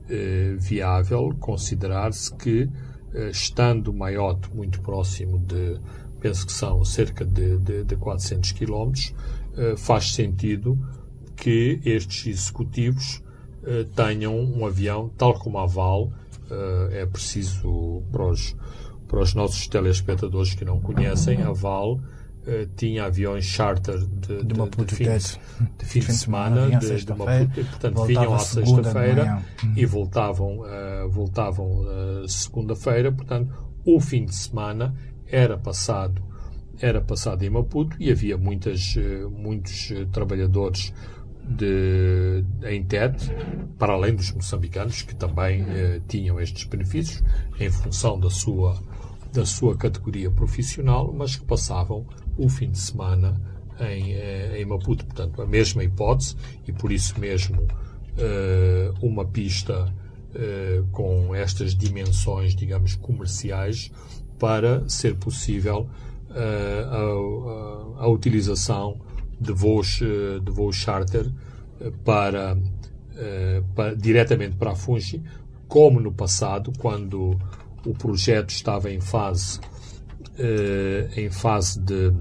eh, viável considerar-se que, eh, estando Maiote muito próximo de, penso que são cerca de, de, de 400 quilómetros, eh, faz sentido que estes executivos eh, tenham um avião, tal como a Val, eh, é preciso para os, para os nossos telespectadores que não conhecem, a Val Uh, tinha aviões charter de, de, de, de, fim, de, fim, de semana, de, de Maputo, portanto vinham à sexta-feira e voltavam, uh, voltavam uh, segunda-feira, portanto o fim de semana era passado era passado em Maputo e havia muitas, muitos trabalhadores de, em TED, para além dos moçambicanos, que também tinham estes benefícios em função da sua, da sua categoria profissional, mas que passavam o fim de semana em, eh, em Maputo. Portanto, a mesma hipótese e por isso mesmo uh, uma pista uh, com estas dimensões, digamos, comerciais para ser possível uh, a, a, a, utilização de voos, de voos charter para, para, diretamente para a Fungi, como no passado, quando o projeto estava em fase em fase de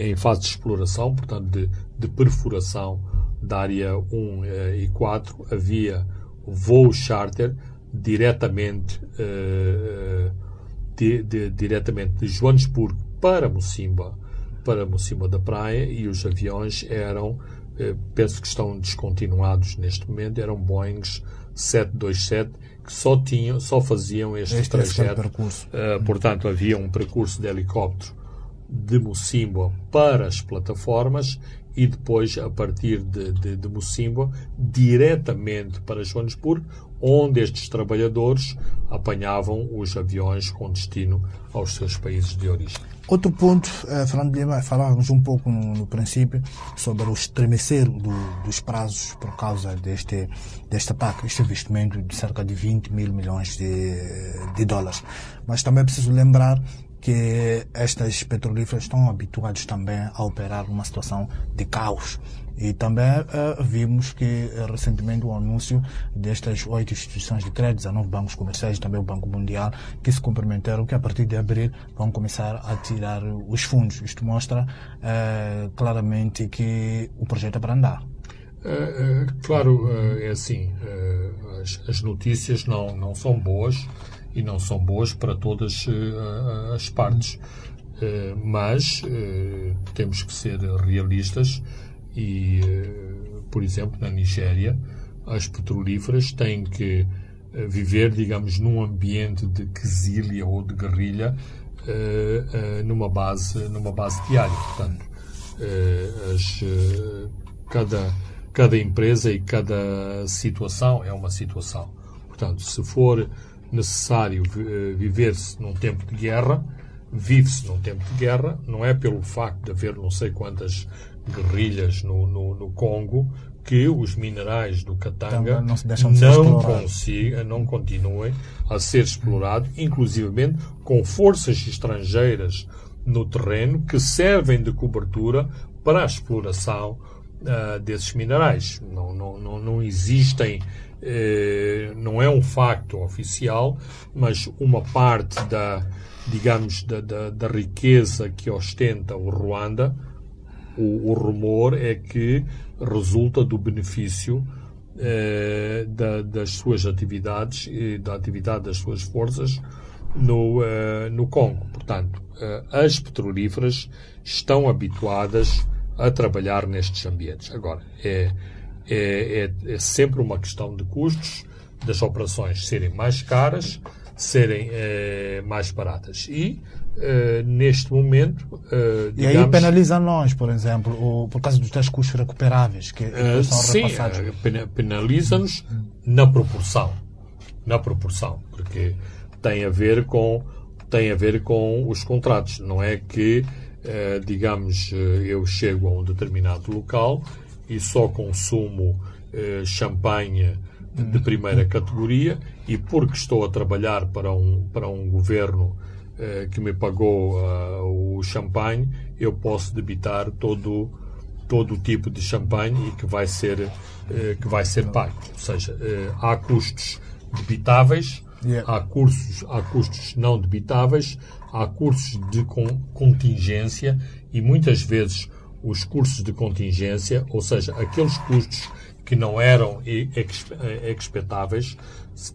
em fase de exploração, portanto de, de perfuração da área 1 e 4, havia voos charter diretamente, de, de, diretamente de Joanesburgo para Mocimba, para Mocimba da Praia, e os aviões eram, penso que estão descontinuados neste momento, eram Boeings 727 que só tinham, só faziam este, este trajeto. percurso. Uh, portanto, havia um percurso de helicóptero de Mocimboa para as plataformas e depois, a partir de, de, de Mocimboa, diretamente para Joanesburgo, onde estes trabalhadores apanhavam os aviões com destino aos seus países de origem. Outro ponto, eh, Fernando Lima, falávamos um pouco no, no princípio sobre o estremecer do, dos prazos por causa deste, deste ataque, este investimento de cerca de 20 mil milhões de, de dólares. Mas também é preciso lembrar que estas petrolíferas estão habituadas também a operar numa situação de caos. E também uh, vimos que uh, recentemente o anúncio destas oito instituições de crédito, 19 bancos comerciais e também o Banco Mundial, que se comprometeram que a partir de abril vão começar a tirar os fundos. Isto mostra uh, claramente que o projeto é para andar. claro, é assim, as, as notícias não, não são boas e não são boas para todas as partes. Mas temos que ser realistas e, por exemplo, na Nigéria, as petrolíferas têm que viver, digamos, num ambiente de quesilha ou de guerrilha numa base numa base diária. Portanto, as, cada cada empresa e cada situação é uma situação. Portanto, se for necessário eh, viver-se num tempo de guerra, vive-se num tempo de guerra, não é pelo facto de haver não sei quantas guerrilhas no, no, no Congo que os minerais do Katanga não, não, consiga, não continuem a ser explorados, inclusivamente com forças estrangeiras no terreno que servem de cobertura para a exploração uh, desses minerais. Não, não, não, não existem eh, não é um facto oficial, mas uma parte da, digamos, da, da, da riqueza que ostenta o Ruanda, o, o, rumor é que resulta do benefício eh, da, das suas atividades e da atividade das suas forças no, eh, no Congo. Portanto, eh, as petrolíferas estão habituadas a trabalhar nestes ambientes. Agora, é é, é, é sempre uma questão de custos das operações serem mais caras, serem é, mais baratas. E, Uh, neste momento. Uh, digamos, e aí penaliza nós, por exemplo, o, por causa dos tais custos recuperáveis que uh, são sim, repassados. penaliza-nos na proporção. Na proporção. Porque tem a ver com, tem a ver com os contratos. Não é que, digamos, eu chego a um determinado local e só consumo eh, champanhe de primeira categoria e porque estou a trabalhar para um, para um governo eh, que me pagou uh, o champanhe, eu posso debitar todo todo o tipo de champanhe e que vai ser eh, que vai ser pago. Ou seja, eh, há custos debitáveis, yeah. há, cursos, há custos não debitáveis, há custos de contingência e muitas vezes os custos de contingência, ou seja, aqueles custos que não eram expectáveis,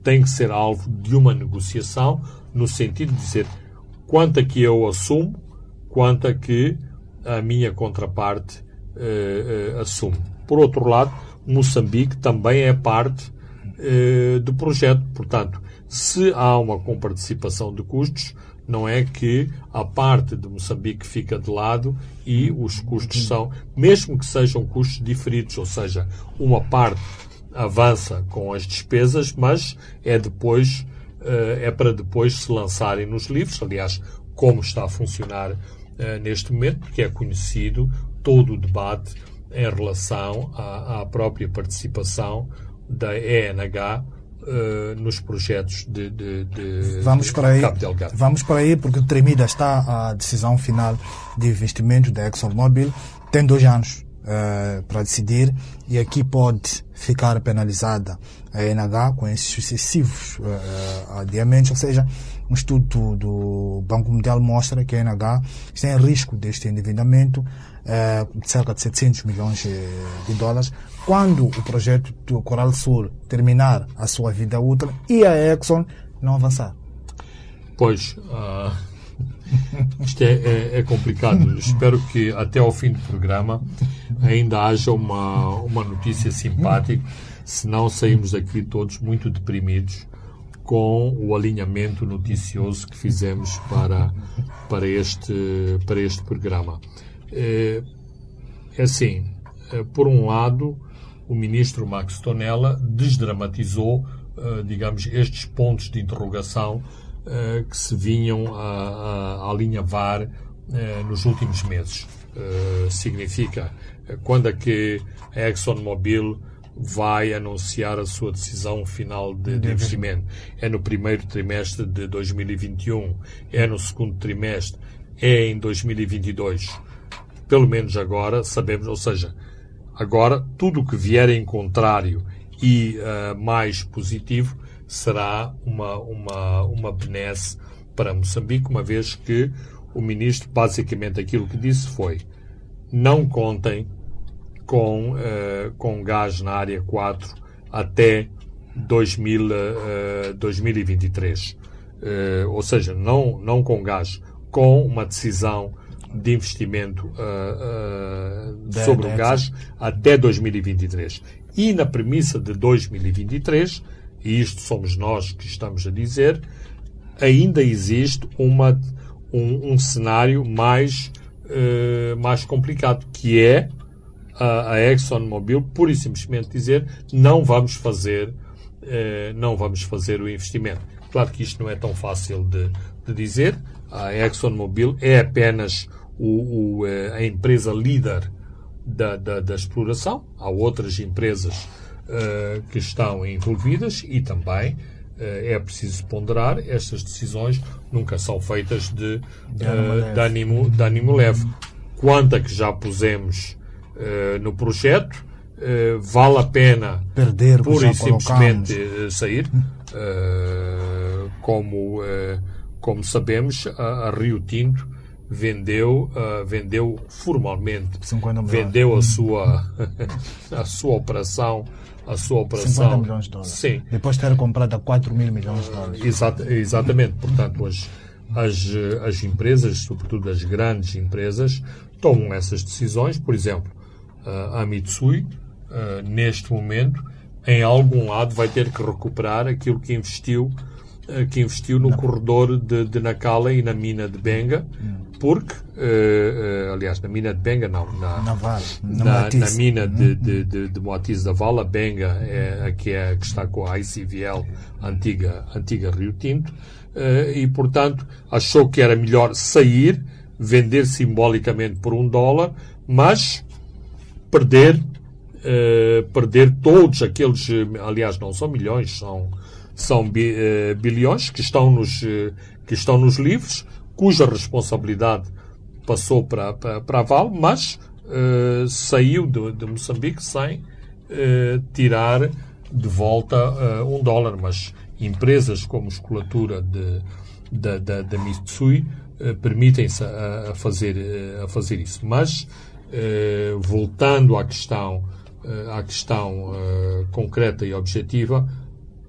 têm que ser alvo de uma negociação no sentido de dizer quanto é que eu assumo, quanto é que a minha contraparte eh, eh, assume. Por outro lado, Moçambique também é parte eh, do projeto. Portanto, se há uma comparticipação de custos, não é que a parte de Moçambique fica de lado e os custos são, mesmo que sejam custos diferidos, ou seja, uma parte avança com as despesas, mas é depois eh, é para depois se lançarem nos livros, aliás, como está a funcionar eh, neste momento, porque é conhecido todo o debate em relação à, à própria participação da ENH uh, nos projetos de, de, de, vamos de para aí, Cabo Delgado. Vamos para aí, porque tremida está a decisão final de investimento da ExxonMobil. Tem dois anos uh, para decidir e aqui pode ficar penalizada a ENH com esses sucessivos uh, adiamentos, ou seja, Um estudo do Banco Mundial mostra que a NH está em risco deste endividamento eh, de cerca de 700 milhões eh, de dólares quando o projeto do Coral Sul terminar a sua vida útil e a Exxon não avançar. Pois, uh, isto é, é, é complicado. Espero que até ao fim do programa ainda haja uma, uma notícia simpática, senão saímos daqui todos muito deprimidos com o alinhamento noticioso que fizemos para, para, este, para este programa. É, é assim, é, por um lado, o ministro Max Tonella desdramatizou, uh, digamos, estes pontos de interrogação uh, que se vinham a, a, a alinhavar uh, nos últimos meses. significa quando é que a ExxonMobil vai anunciar a sua decisão final de, de, investimento. É no primeiro trimestre de 2021, é no segundo trimestre, é em 2022. Pelo menos agora sabemos, ou seja, Agora, tudo o que vier em contrário e uh, mais positivo será uma, uma, uma benesse para Moçambique, uma vez que o ministro, basicamente, aquilo que disse foi: não contem com, uh, com gás na área 4 até 2000, uh, 2023. Uh, ou seja, não, não com gás, com uma decisão de investimento uh, uh, sobre o gás até 2023. E na premissa de 2023, e isto somos nós que estamos a dizer, ainda existe uma, um, um cenário mais, uh, mais complicado, que é a, a ExxonMobil pura e simplesmente dizer não vamos fazer não vamos fazer o investimento. Claro que isto não é tão fácil de, de dizer. A ExxonMobil é apenas o, o, eh, a empresa líder da, da, da, exploração. Há outras empresas uh, que estão envolvidas e também uh, é preciso ponderar estas decisões nunca são feitas de, uh, de, ânimo, de ânimo leve. Quanta que já pusemos no projeto, vale a pena perder pura e simplesmente sair. como, como sabemos, a, a Rio Tinto vendeu, uh, vendeu formalmente, vendeu a sua, a sua operação, a sua operação. 50 milhões de dólares. Sim. Depois de ter comprado a 4 mil milhões de dólares. Exata, exatamente. Portanto, as, as, as empresas, sobretudo as grandes empresas, tomam essas decisões. Por exemplo, uh, a Mitsui, neste momento, em algum lado vai ter que recuperar aquilo que investiu que investiu no corredor de, de Nacala e na mina de Benga, hum. porque, uh, uh, aliás, na mina de Benga, não, na, na, vale, na, na, na mina de, de, de, de Moatiz da Vala, Benga é a que, é, que está com a ICVL, antiga, antiga Rio Tinto, uh, e, portanto, achou que era melhor sair, vender simbolicamente por um dólar, mas perder, perder todos aqueles, aliás, não são milhões, são, são bilhões que estão nos, que estão nos livros, cuja responsabilidade passou para, para, para a Vale, mas uh, saiu de, de, Moçambique sem uh, tirar de volta uh, um dólar. Mas empresas como escolatura de, da, da, da Mitsui permitem-se a, a, fazer, a fazer isso. Mas, voltando à questão, à questão concreta e objetiva,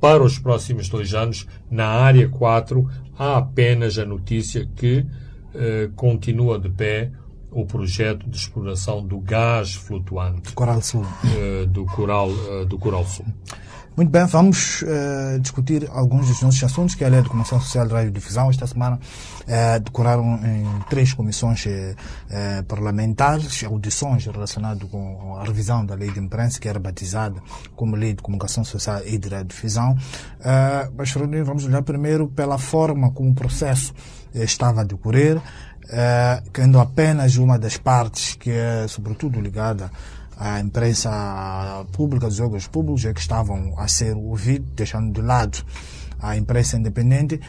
para os próximos dois anos, na área 4, há apenas a notícia que eh, continua de pé o projeto de exploração do gás flutuante Coral Sul. Eh, do, Coral, eh, do Coral Sul. Muito bem, vamos uh, discutir alguns dos nossos assuntos, que é a Lei de Comissão Social de Radiodifusão. Esta semana uh, decoraram em três comissões uh, parlamentares audições relacionadas com a revisão da Lei de Imprensa, que era batizada como Lei de Comunicação Social e de Radiodifusão. Uh, mas, vamos olhar primeiro pela forma como o processo estava a decorrer, uh, tendo apenas uma das partes, que é sobretudo ligada a imprensa pública, os órgãos públicos é que estavam a ser ouvidos, deixando de lado a imprensa independente.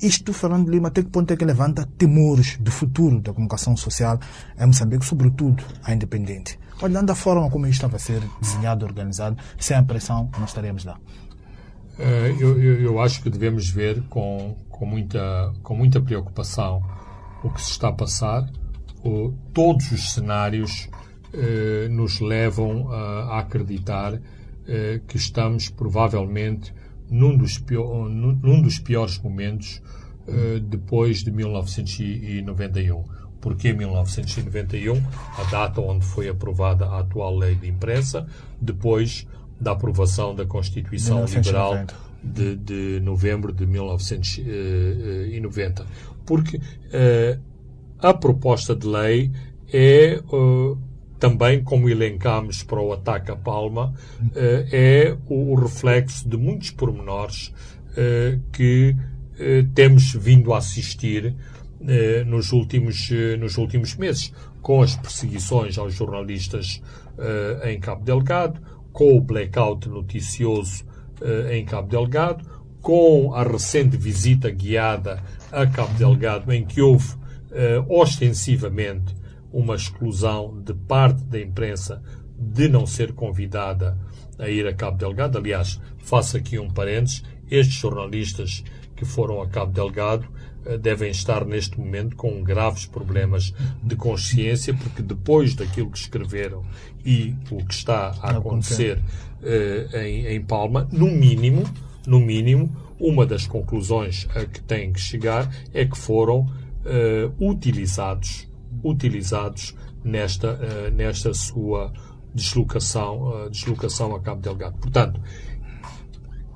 Isto, Fernando Lima, até que ponto é que levanta temores do futuro da comunicação social em Moçambique, sobretudo a independente? Olhando a forma como isto estava a ser desenhado, organizado, sem a pressão, não estaríamos lá. Eh, eu, eu, eu, acho que devemos ver com, com muita, com muita preocupação o que se está a passar. O, todos os cenários eh, nos levam a, a acreditar eh, que estamos provavelmente num dos, pior, num dos piores momentos eh, depois de 1991. Porquê 1991? A data onde foi aprovada a atual lei de imprensa, depois da aprovação da Constituição 1990. Liberal de, de novembro de 1990. Porque uh, a proposta de lei é uh, também, como elencamos para o ataque à Palma, uh, é o, reflexo de muitos pormenores que temos vindo a assistir nos, últimos, nos últimos meses, com as perseguições aos jornalistas em Cabo Delgado, com o blackout noticioso em Cabo Delgado, com a recente visita guiada a Cabo Delgado, em que houve ostensivamente uma exclusão de parte da imprensa de não ser convidada a ir a Cabo Delgado. Aliás, faço aqui um parênteses: estes jornalistas que foram a Cabo Delgado uh, devem estar neste momento com graves problemas de consciência, porque depois daquilo que escreveram e o que está a acontecer uh, em, em Palma, no mínimo, no mínimo, uma das conclusões a que têm que chegar é que foram uh, utilizados, utilizados nesta, uh, nesta sua deslocação, uh, deslocação a Cabo Delgado. Portanto,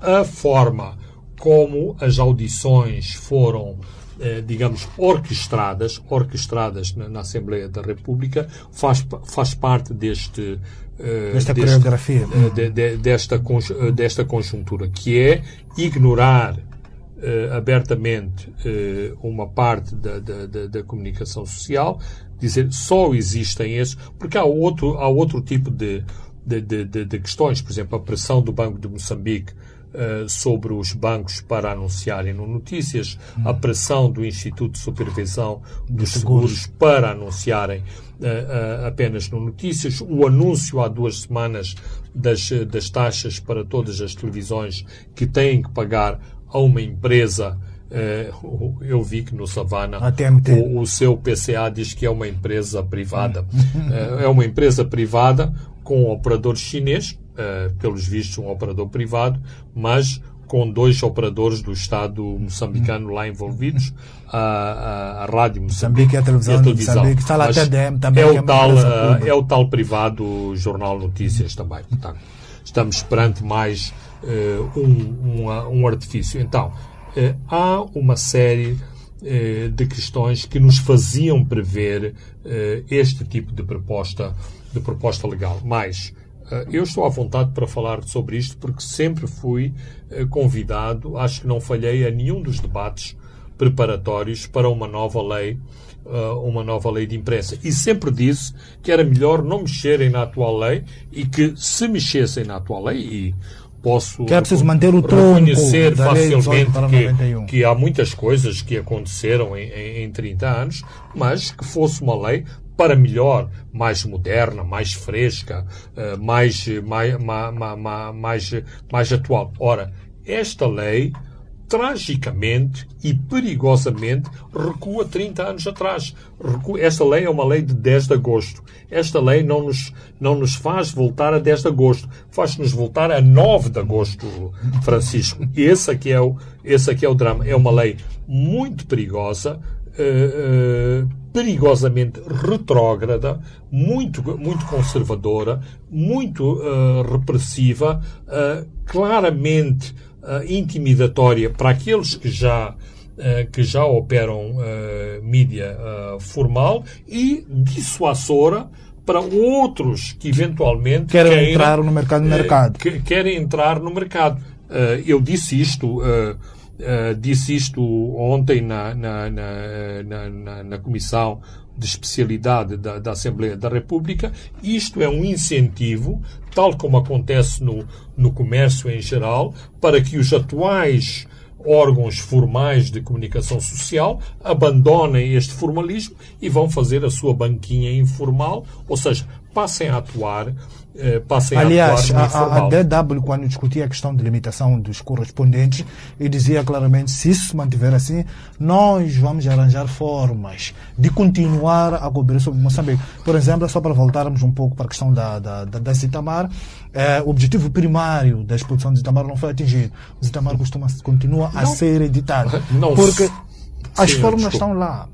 a forma como as audições foram digamos, orquestradas, orquestradas na, na, Assembleia da República, faz, faz parte deste, Uh, desta deste, coreografia. Uh, de, de, desta, desta conjuntura, que é ignorar abertamente uma parte da, da, da, comunicação social, dizer só existem esses, porque há outro, há outro tipo de, de, de, de questões, por exemplo, a pressão do Banco de Moçambique Uh, sobre os bancos para anunciarem no notícias, hum. a pressão do Instituto de Supervisão dos Seguros, Seguros para anunciarem uh, apenas no Notícias, o anúncio há duas semanas das, das taxas para todas as televisões que têm que pagar a uma empresa Uh, eu vi que no Savana o, o, seu PCA diz que é uma empresa privada. Uh, é uma empresa privada com um operador chinês, uh, pelos vistos um operador privado, mas com dois operadores do Estado moçambicano lá envolvidos, a, a, a Rádio Moçambique, Moçambique e a televisão, e a televisão. Moçambique, está lá até DM, também é, o é, tal, é o tal privado Jornal Notícias também. Portanto, estamos perante mais uh, um, um, um, artifício. Então, uh, há uma série de questões que nos faziam prever este tipo de proposta, de proposta legal. Mais, eh, eu estou à vontade para falar sobre isto porque sempre fui convidado, acho que não falhei a nenhum dos debates preparatórios para uma nova lei, eh, uma nova lei de imprensa. E sempre disse que era melhor não mexerem na atual lei e que se mexessem na atual lei e posso que é preciso manter o reconhecer facilmente que, que, há muitas coisas que aconteceram em, em, em 30 anos, mas que fosse uma lei para melhor, mais moderna, mais fresca, eh, mais, mais, mais, mais, mais atual. Ora, esta lei tragicamente e perigosamente recua 30 anos atrás. Esta lei é uma lei de 10 de agosto. Esta lei não nos, não nos faz voltar a 10 de agosto, faz-nos voltar a 9 de agosto, Francisco. Esse aqui, é o, esse aqui é o drama. É uma lei muito perigosa, uh, uh, perigosamente retrógrada, muito, muito conservadora, muito uh, repressiva, claramente intimidatória para aqueles que já que já operam mídia formal e dissuasora para outros que eventualmente querem entrar no mercado. mercado. Que, querem entrar no mercado. eu disse isto Uh, disse isto ontem na, na, na, na, Comissão de Especialidade da, da, Assembleia da República. Isto é um incentivo, tal como acontece no, no comércio em geral, para que os atuais órgãos formais de comunicação social abandonem este formalismo e vão fazer a sua banquinha informal, ou seja, passem a atuar eh, passem Aliás, a atuar a, a, DW, quando discutia a questão de limitação dos correspondentes, e dizia claramente, se isso se mantiver assim, nós vamos arranjar formas de continuar a cobrir sobre Moçambique. Por exemplo, só para voltarmos um pouco para a questão da, da, da, da Zitamar, eh, o objetivo primário da expulsão de Zitamar não foi atingido. O Zitamar costuma, continua a não, ser editado. Não, porque as sim, fórmulas desculpa. estão lá.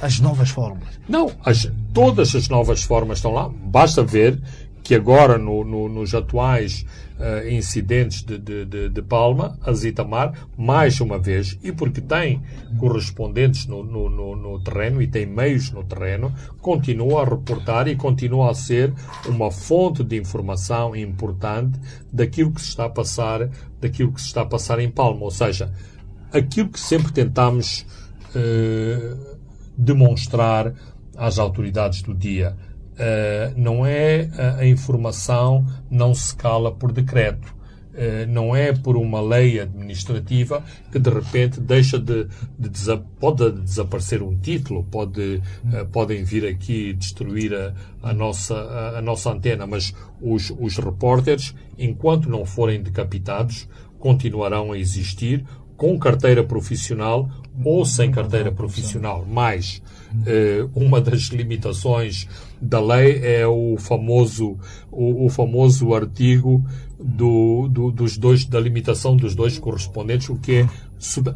As novas fórmulas. Não, as, todas as novas formas estão lá. Basta ver que agora, no, no, nos atuais uh, incidentes de, de, de, Palma, a Zitamar, mais uma vez, e porque tem correspondentes no, no, no, terreno e tem meios no terreno, continua a reportar e continua a ser uma fonte de informação importante daquilo que se está a passar, daquilo que se está a passar em Palma. Ou seja, aquilo que sempre tentamos uh, demonstrar às autoridades do dia não é a, a, informação não se cala por decreto. Uh, não é por uma lei administrativa que de repente deixa de, de desa pode desaparecer um título, pode, uh, podem vir aqui destruir a, a nossa, a, a, nossa antena, mas os, os repórteres, enquanto não forem decapitados, continuarão a existir com carteira profissional ou sem carteira profissional. Mais, uma das limitações da lei é o famoso, o, o famoso artigo do, do, dos dois, da limitação dos dois correspondentes, o que é,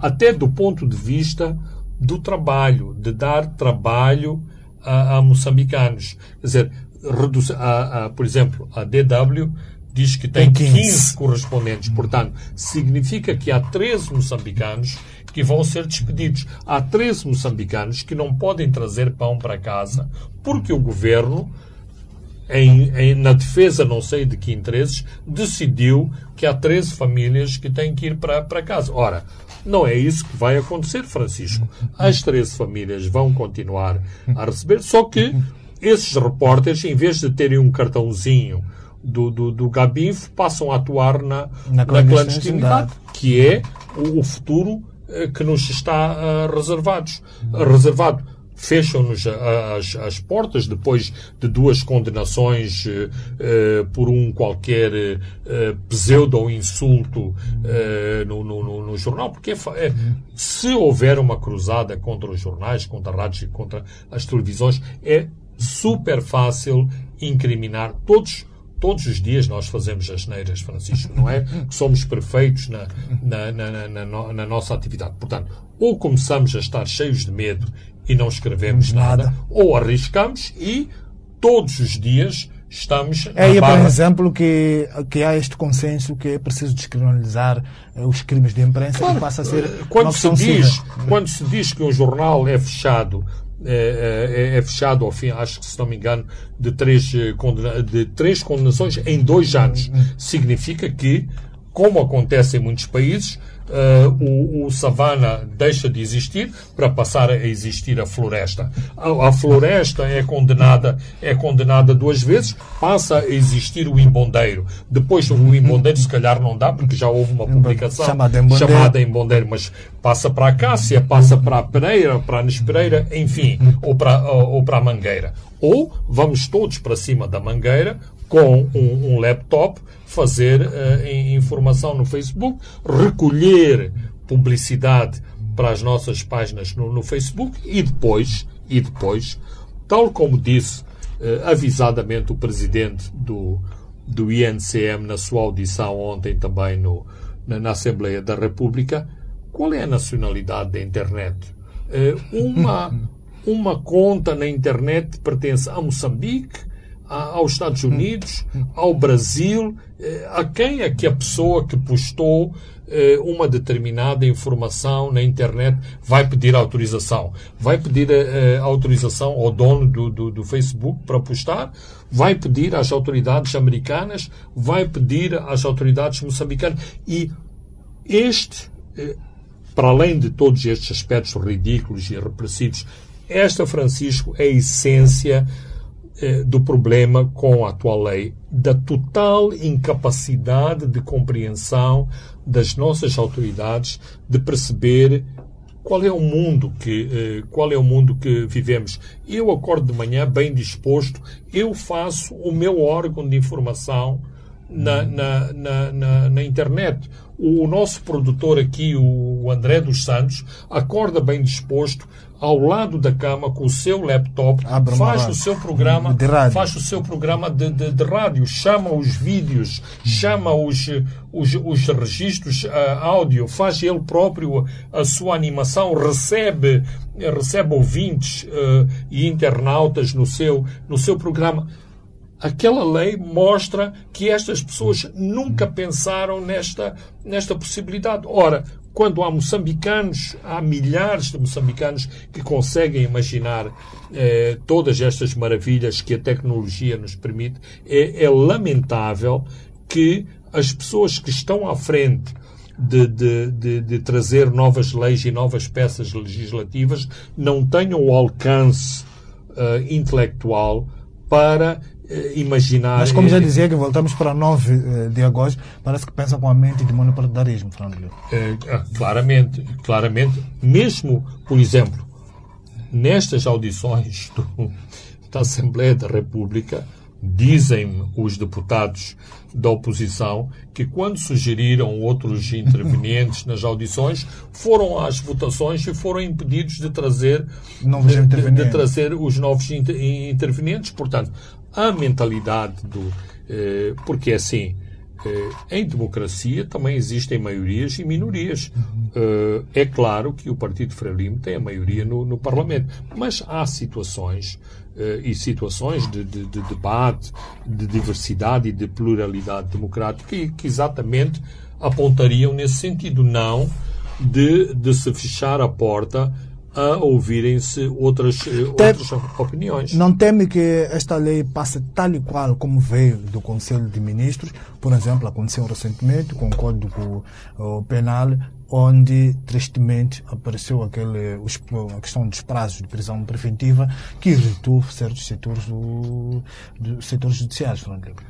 até do ponto de vista do trabalho, de dar trabalho a, a moçambicanos. Quer dizer, reduz, a, a, por exemplo, a DW diz que tem, tem 15. 15 correspondentes. Portanto, significa que há 13 moçambicanos que vão ser despedidos. Há 13 moçambicanos que não podem trazer pão para casa porque o governo, em, em, na defesa não sei de que interesses, decidiu que há 13 famílias que têm que ir para, para casa. Ora, não é isso que vai acontecer, Francisco. As 13 famílias vão continuar a receber, só que esses repórteres, em vez de terem um cartãozinho do, do, do passam a atuar na, na, clandestinidade, na clandestinidade, que é o, o futuro eh, que nos está uh, reservados, uh, reservado. Fecham-nos as, as portas depois de duas condenações uh, por um qualquer pseudo-insulto no, no, no, jornal, porque é, é, se houver uma cruzada contra os jornais, contra a rádios e contra as televisões, é super fácil incriminar todos todos os dias nós fazemos as neiras, Francisco, não é? Que somos perfeitos na, na, na, na, na nossa atividade. Portanto, ou começamos a estar cheios de medo e não escrevemos nada, nada ou arriscamos e todos os dias estamos é aí, por exemplo, que, que há este consenso que é preciso descriminalizar eh, os crimes de imprensa claro, passa a ser quando se diz Quando se diz que um jornal é fechado é, é, é, fechado ao fim, acho que se não me engano, de três, eh, condena de três condenações em dois anos. Significa que, como acontece em muitos países, uh, o, o savana deixa de existir para passar a existir a floresta. A, a, floresta é condenada, é condenada duas vezes, passa a existir o imbondeiro. Depois o imbondeiro se calhar não dá, porque já houve uma publicação chamada imbondeiro, mas passa para a Cássia, passa para a Pereira, para a Nespereira, enfim, ou para, ou, ou para a Mangueira. Ou vamos todos para cima da Mangueira com um, um laptop fazer uh, informação no Facebook, recolher publicidade para as nossas páginas no, no Facebook e depois, e depois, tal como disse uh, avisadamente o presidente do, do INCM na sua audição ontem também no, na, na Assembleia da República, qual é a nacionalidade da internet? Uh, uma, uma conta na internet pertence a Moçambique, aos Estados Unidos, ao Brasil, eh, a quem é que a pessoa que postou eh, uma determinada informação na internet vai pedir autorização? Vai pedir eh, autorização ao dono do, do, do Facebook para postar? Vai pedir às autoridades americanas? Vai pedir às autoridades moçambicanas? E este, para além de todos estes aspectos ridículos e repressivos, esta, Francisco, é a essência do problema com a atual lei, da total incapacidade de compreensão das nossas autoridades de perceber qual é o mundo que qual é o mundo que vivemos. Eu acordo de manhã bem disposto, eu faço o meu órgão de informação na, na, na, na, na internet. O, nosso produtor aqui, o André dos Santos, acorda bem disposto ao lado da cama com o seu laptop, Abre faz o seu programa, faz o seu programa de, de, de, rádio, chama os vídeos, chama os, os, os registros uh, áudio, faz ele próprio a sua animação, recebe recebe ouvintes uh, e internautas no seu no seu programa aquela lei mostra que estas pessoas nunca pensaram nesta, nesta possibilidade. Ora, quando há moçambicanos, há milhares de moçambicanos que conseguem imaginar eh, todas estas maravilhas que a tecnologia nos permite, é, é lamentável que as pessoas que estão à frente de, de, de, de, trazer novas leis e novas peças legislativas não tenham o alcance uh, intelectual para imaginar. Mas, como já dizia, que voltamos para 9 uh, de agosto, parece que pensa com a mente de monopartidarismo, Fernando uh, Claramente, claramente. Mesmo, por exemplo, nestas audições do, da Assembleia da República, dizem os deputados da oposição que quando sugeriram outros intervenientes nas audições foram às votações e foram impedidos de trazer de, de, trazer os novos intervenientes portanto a mentalidade do eh, porque é assim eh, em democracia também existem maiorias e minorias. Eh, é claro que o Partido Frelimo tem a maioria no, no Parlamento, mas há situações uh, e situações de, de, de, debate, de diversidade e de pluralidade democrática que exatamente apontariam nesse sentido, não de, de se fechar a porta a ouvirem-se outras, eh, outras opiniões. Não teme que esta lei passe tal e qual como veio do Conselho de Ministros? Por exemplo, aconteceu recentemente com o Código Penal, onde tristemente apareceu aquele, a questão dos prazos de prisão preventiva que irritou certos setores do, do setores judiciais, Francisco.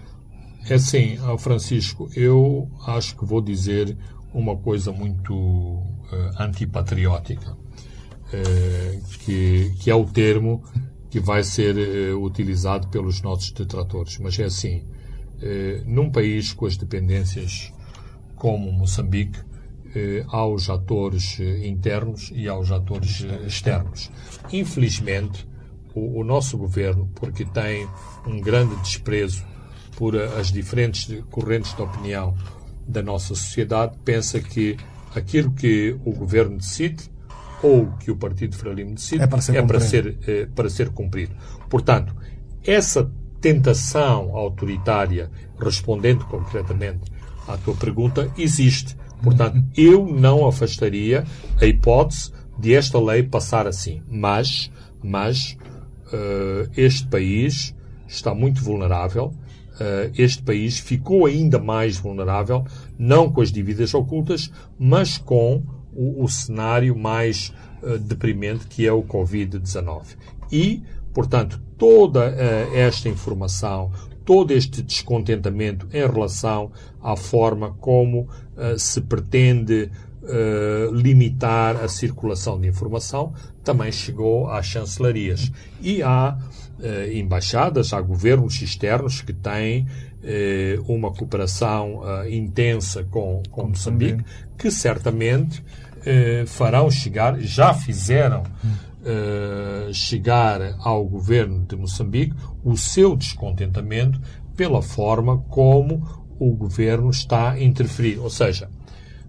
É assim, Francisco, eu acho que vou dizer uma coisa muito uh, antipatriótica, que, que é o termo que vai ser uh, utilizado pelos nossos detratores. Mas é assim, num país com as dependências como Moçambique, eh, aos atores eh, internos e aos atores eh, externos. Infelizmente, o, o, nosso governo, porque tem um grande desprezo por as diferentes correntes de opinião da nossa sociedade, pensa que aquilo que o governo decide ou que o Partido Frelimo decide é para ser, é para ser, é, para ser cumprido. Portanto, essa tentação autoritária, respondendo concretamente à tua pergunta, existe. Portanto, eu não afastaria a hipótese de esta lei passar assim. Mas, mas uh, este país está muito vulnerável. Uh, este país ficou ainda mais vulnerável, não com as dívidas ocultas, mas com o, o cenário mais uh, deprimente que é o Covid-19. E, portanto, toda esta informação, todo este descontentamento em relação à forma como uh, se pretende uh, limitar a circulação de informação também chegou às chancelarias. E há uh, embaixadas, há governos externos que têm uma cooperação intensa com, com Moçambique, que certamente farão chegar, já fizeram. Uh, chegar ao governo de Moçambique o seu descontentamento pela forma como o governo está a interferir. Ou seja,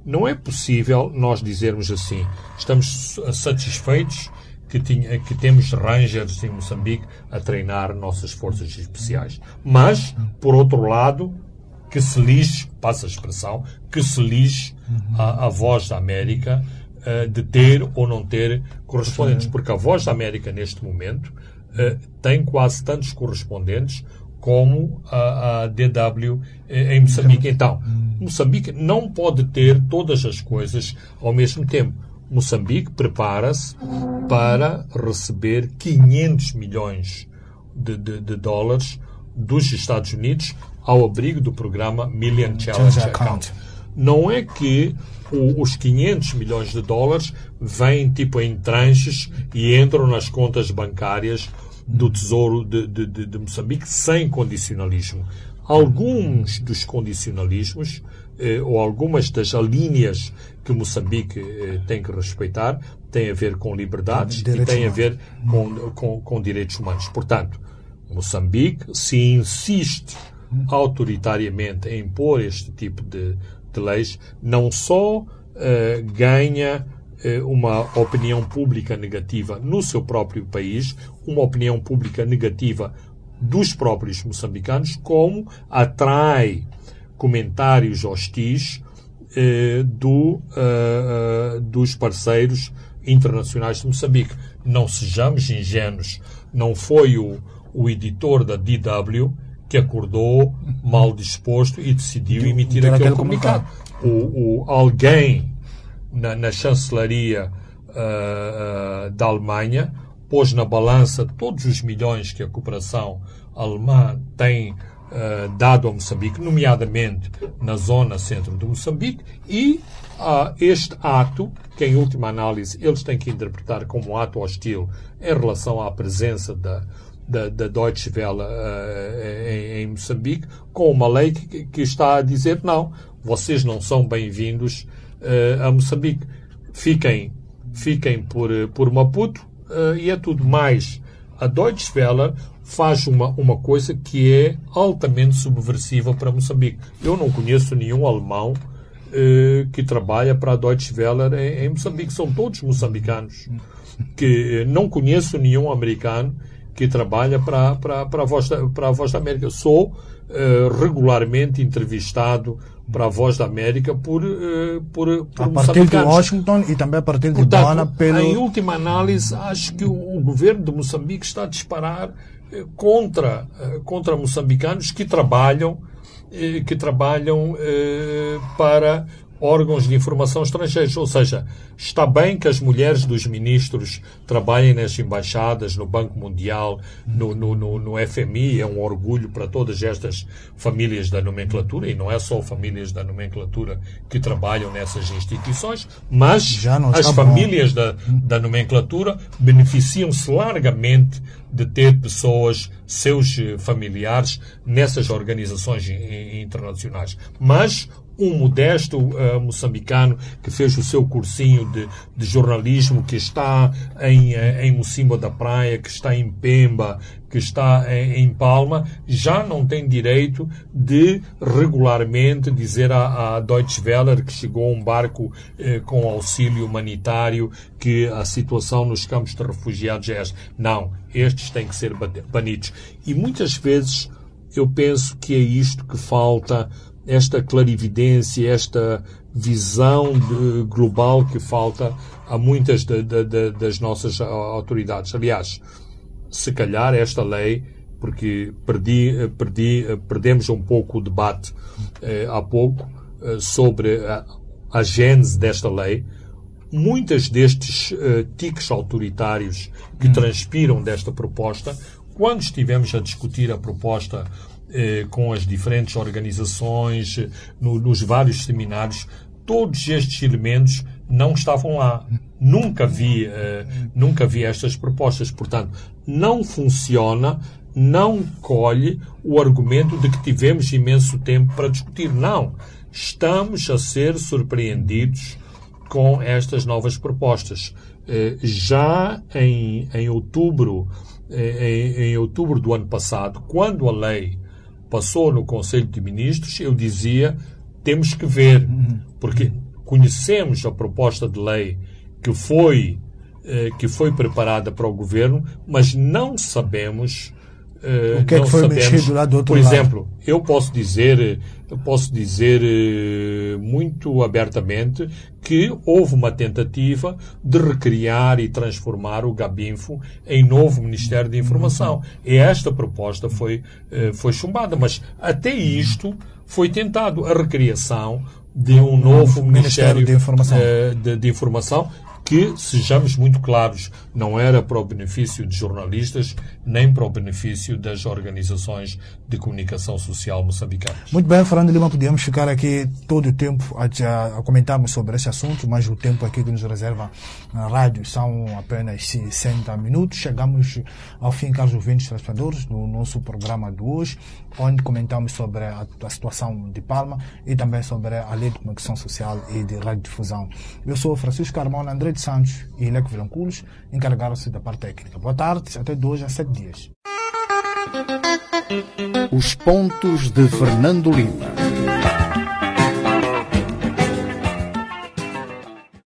não é possível nós dizermos assim, estamos satisfeitos que, tinha, que temos rangers em Moçambique a treinar nossas forças especiais. Mas, por outro lado, que se lixe, passa a expressão, que se lixe a, a voz da América uh, de ter ou não ter correspondentes. Porque a voz da América, neste momento, uh, tem quase tantos correspondentes como a, a DW em Moçambique. Então, Moçambique não pode ter todas as coisas ao mesmo tempo. Moçambique prepara-se para receber 500 milhões de, de, de, dólares dos Estados Unidos ao abrigo do programa Million Challenge Account. não é que o, os 500 milhões de dólares vêm tipo em tranches e entram nas contas bancárias do Tesouro de, de, Moçambique sem condicionalismo. Alguns dos condicionalismos ou algumas das linhas que Moçambique eh, tem que respeitar têm a ver com liberdades e têm a ver com, com, com direitos humanos. Portanto, Moçambique, se insiste autoritariamente em impor este tipo de, de leis, não só uh, ganha uh, uma opinião pública negativa no seu próprio país, uma opinião pública negativa dos próprios moçambicanos, como atrai comentários hostis uh, do, dos parceiros internacionais de Moçambique. Não sejamos ingênuos. Não foi o, o editor da DW que acordou mal disposto e decidiu emitir aquele, aquele comunicado. O, o, alguém na, na chancelaria uh, da Alemanha pôs na balança todos os milhões que a cooperação alemã tem uh, dado a Moçambique, nomeadamente na zona centro de Moçambique, e este ato, que em última análise eles têm que interpretar como um ato hostil em relação à presença da, da, da Deutsche Welle uh, em, em, Moçambique, com uma lei que, que, está a dizer não, vocês não são bem-vindos uh, a Moçambique. Fiquem, fiquem por, por Maputo uh, e é tudo mais. A Deutsche Welle faz uma, uma coisa que é altamente subversiva para Moçambique. Eu não conheço nenhum alemão que trabalha para a Deutsche Welle em, em Moçambique. São todos moçambicanos. Que não conheço nenhum americano que trabalha para, para, para, a, Voz da, para a Voz da América. Sou uh, regularmente entrevistado para a Voz da América por, uh, por, por A partir de Washington e também a partir de Dona pelo... Em última análise, acho que o, o governo de Moçambique está a disparar contra, contra moçambicanos que trabalham que trabalham para órgãos de informação estrangeiros. Ou seja, está bem que as mulheres dos ministros trabalhem nas embaixadas, no Banco Mundial, no, no, no, no FMI, é um orgulho para todas estas famílias da nomenclatura, e não é só famílias da nomenclatura que trabalham nessas instituições, mas as famílias da, da nomenclatura beneficiam-se largamente de ter pessoas, seus familiares, nessas organizações internacionais. Mas um modesto uh, moçambicano que fez o seu cursinho de, de jornalismo, que está em, uh, em Mocimba da Praia, que está em Pemba, que está em, em Palma, já não tem direito de regularmente dizer à, à Deutsche Welle que chegou um barco com auxílio humanitário, que a situação nos campos de refugiados é esta. Não, estes têm que ser banidos. E muitas vezes eu penso que é isto que falta esta clarividência, esta visão de, global que falta a muitas de, de, das nossas autoridades. Aliás, se calhar esta lei, porque perdi, perdi, perdemos um pouco o debate eh, há pouco eh, sobre a, a gênese desta lei, muitas destes uh, tiques autoritários que hum. transpiram desta proposta, quando estivemos a discutir a proposta eh, com as diferentes organizações, no, nos vários seminários, todos estes elementos não estavam lá. Nunca vi, eh, nunca vi estas propostas. Portanto, não funciona, não colhe o argumento de que tivemos imenso tempo para discutir. Não. Estamos a ser surpreendidos com estas novas propostas. Eh, já em, em outubro, eh, em, em outubro do ano passado, quando a lei passou no Conselho de Ministros, eu dizia temos que ver, porque conhecemos a proposta de lei que foi eh, que foi preparada para o governo, mas não sabemos eh, o que é que foi sabemos, mexido lá do outro Por exemplo, lado? eu posso dizer posso dizer eh, muito abertamente que houve uma tentativa de recriar e transformar o Gabinfo em novo Ministério de Informação. E esta proposta foi, eh, foi chumbada, mas até isto foi tentado a recriação de um novo Ministério, Ministério de, Informação. Eh, de, de Informação que, sejamos muito claros, não era para o benefício de jornalistas, nem para o benefício das organizações de comunicação social moçambicanas. Muito bem, Fernando Lima, podíamos ficar aqui todo o tempo a, a comentarmos sobre esse assunto, mas o tempo aqui que nos reserva na rádio são apenas 60 minutos. Chegamos ao fim, caros ouvintes telespectadores, do nosso programa de hoje, onde comentamos sobre a, a situação de Palma e também sobre a lei de comunicação social e de radiodifusão. Eu sou Francisco Carmona, André de Santos e Leco Vilanculos, encarregaram-se da parte técnica. Boa tarde, até dois a sete dias. Os pontos de Fernando Lima.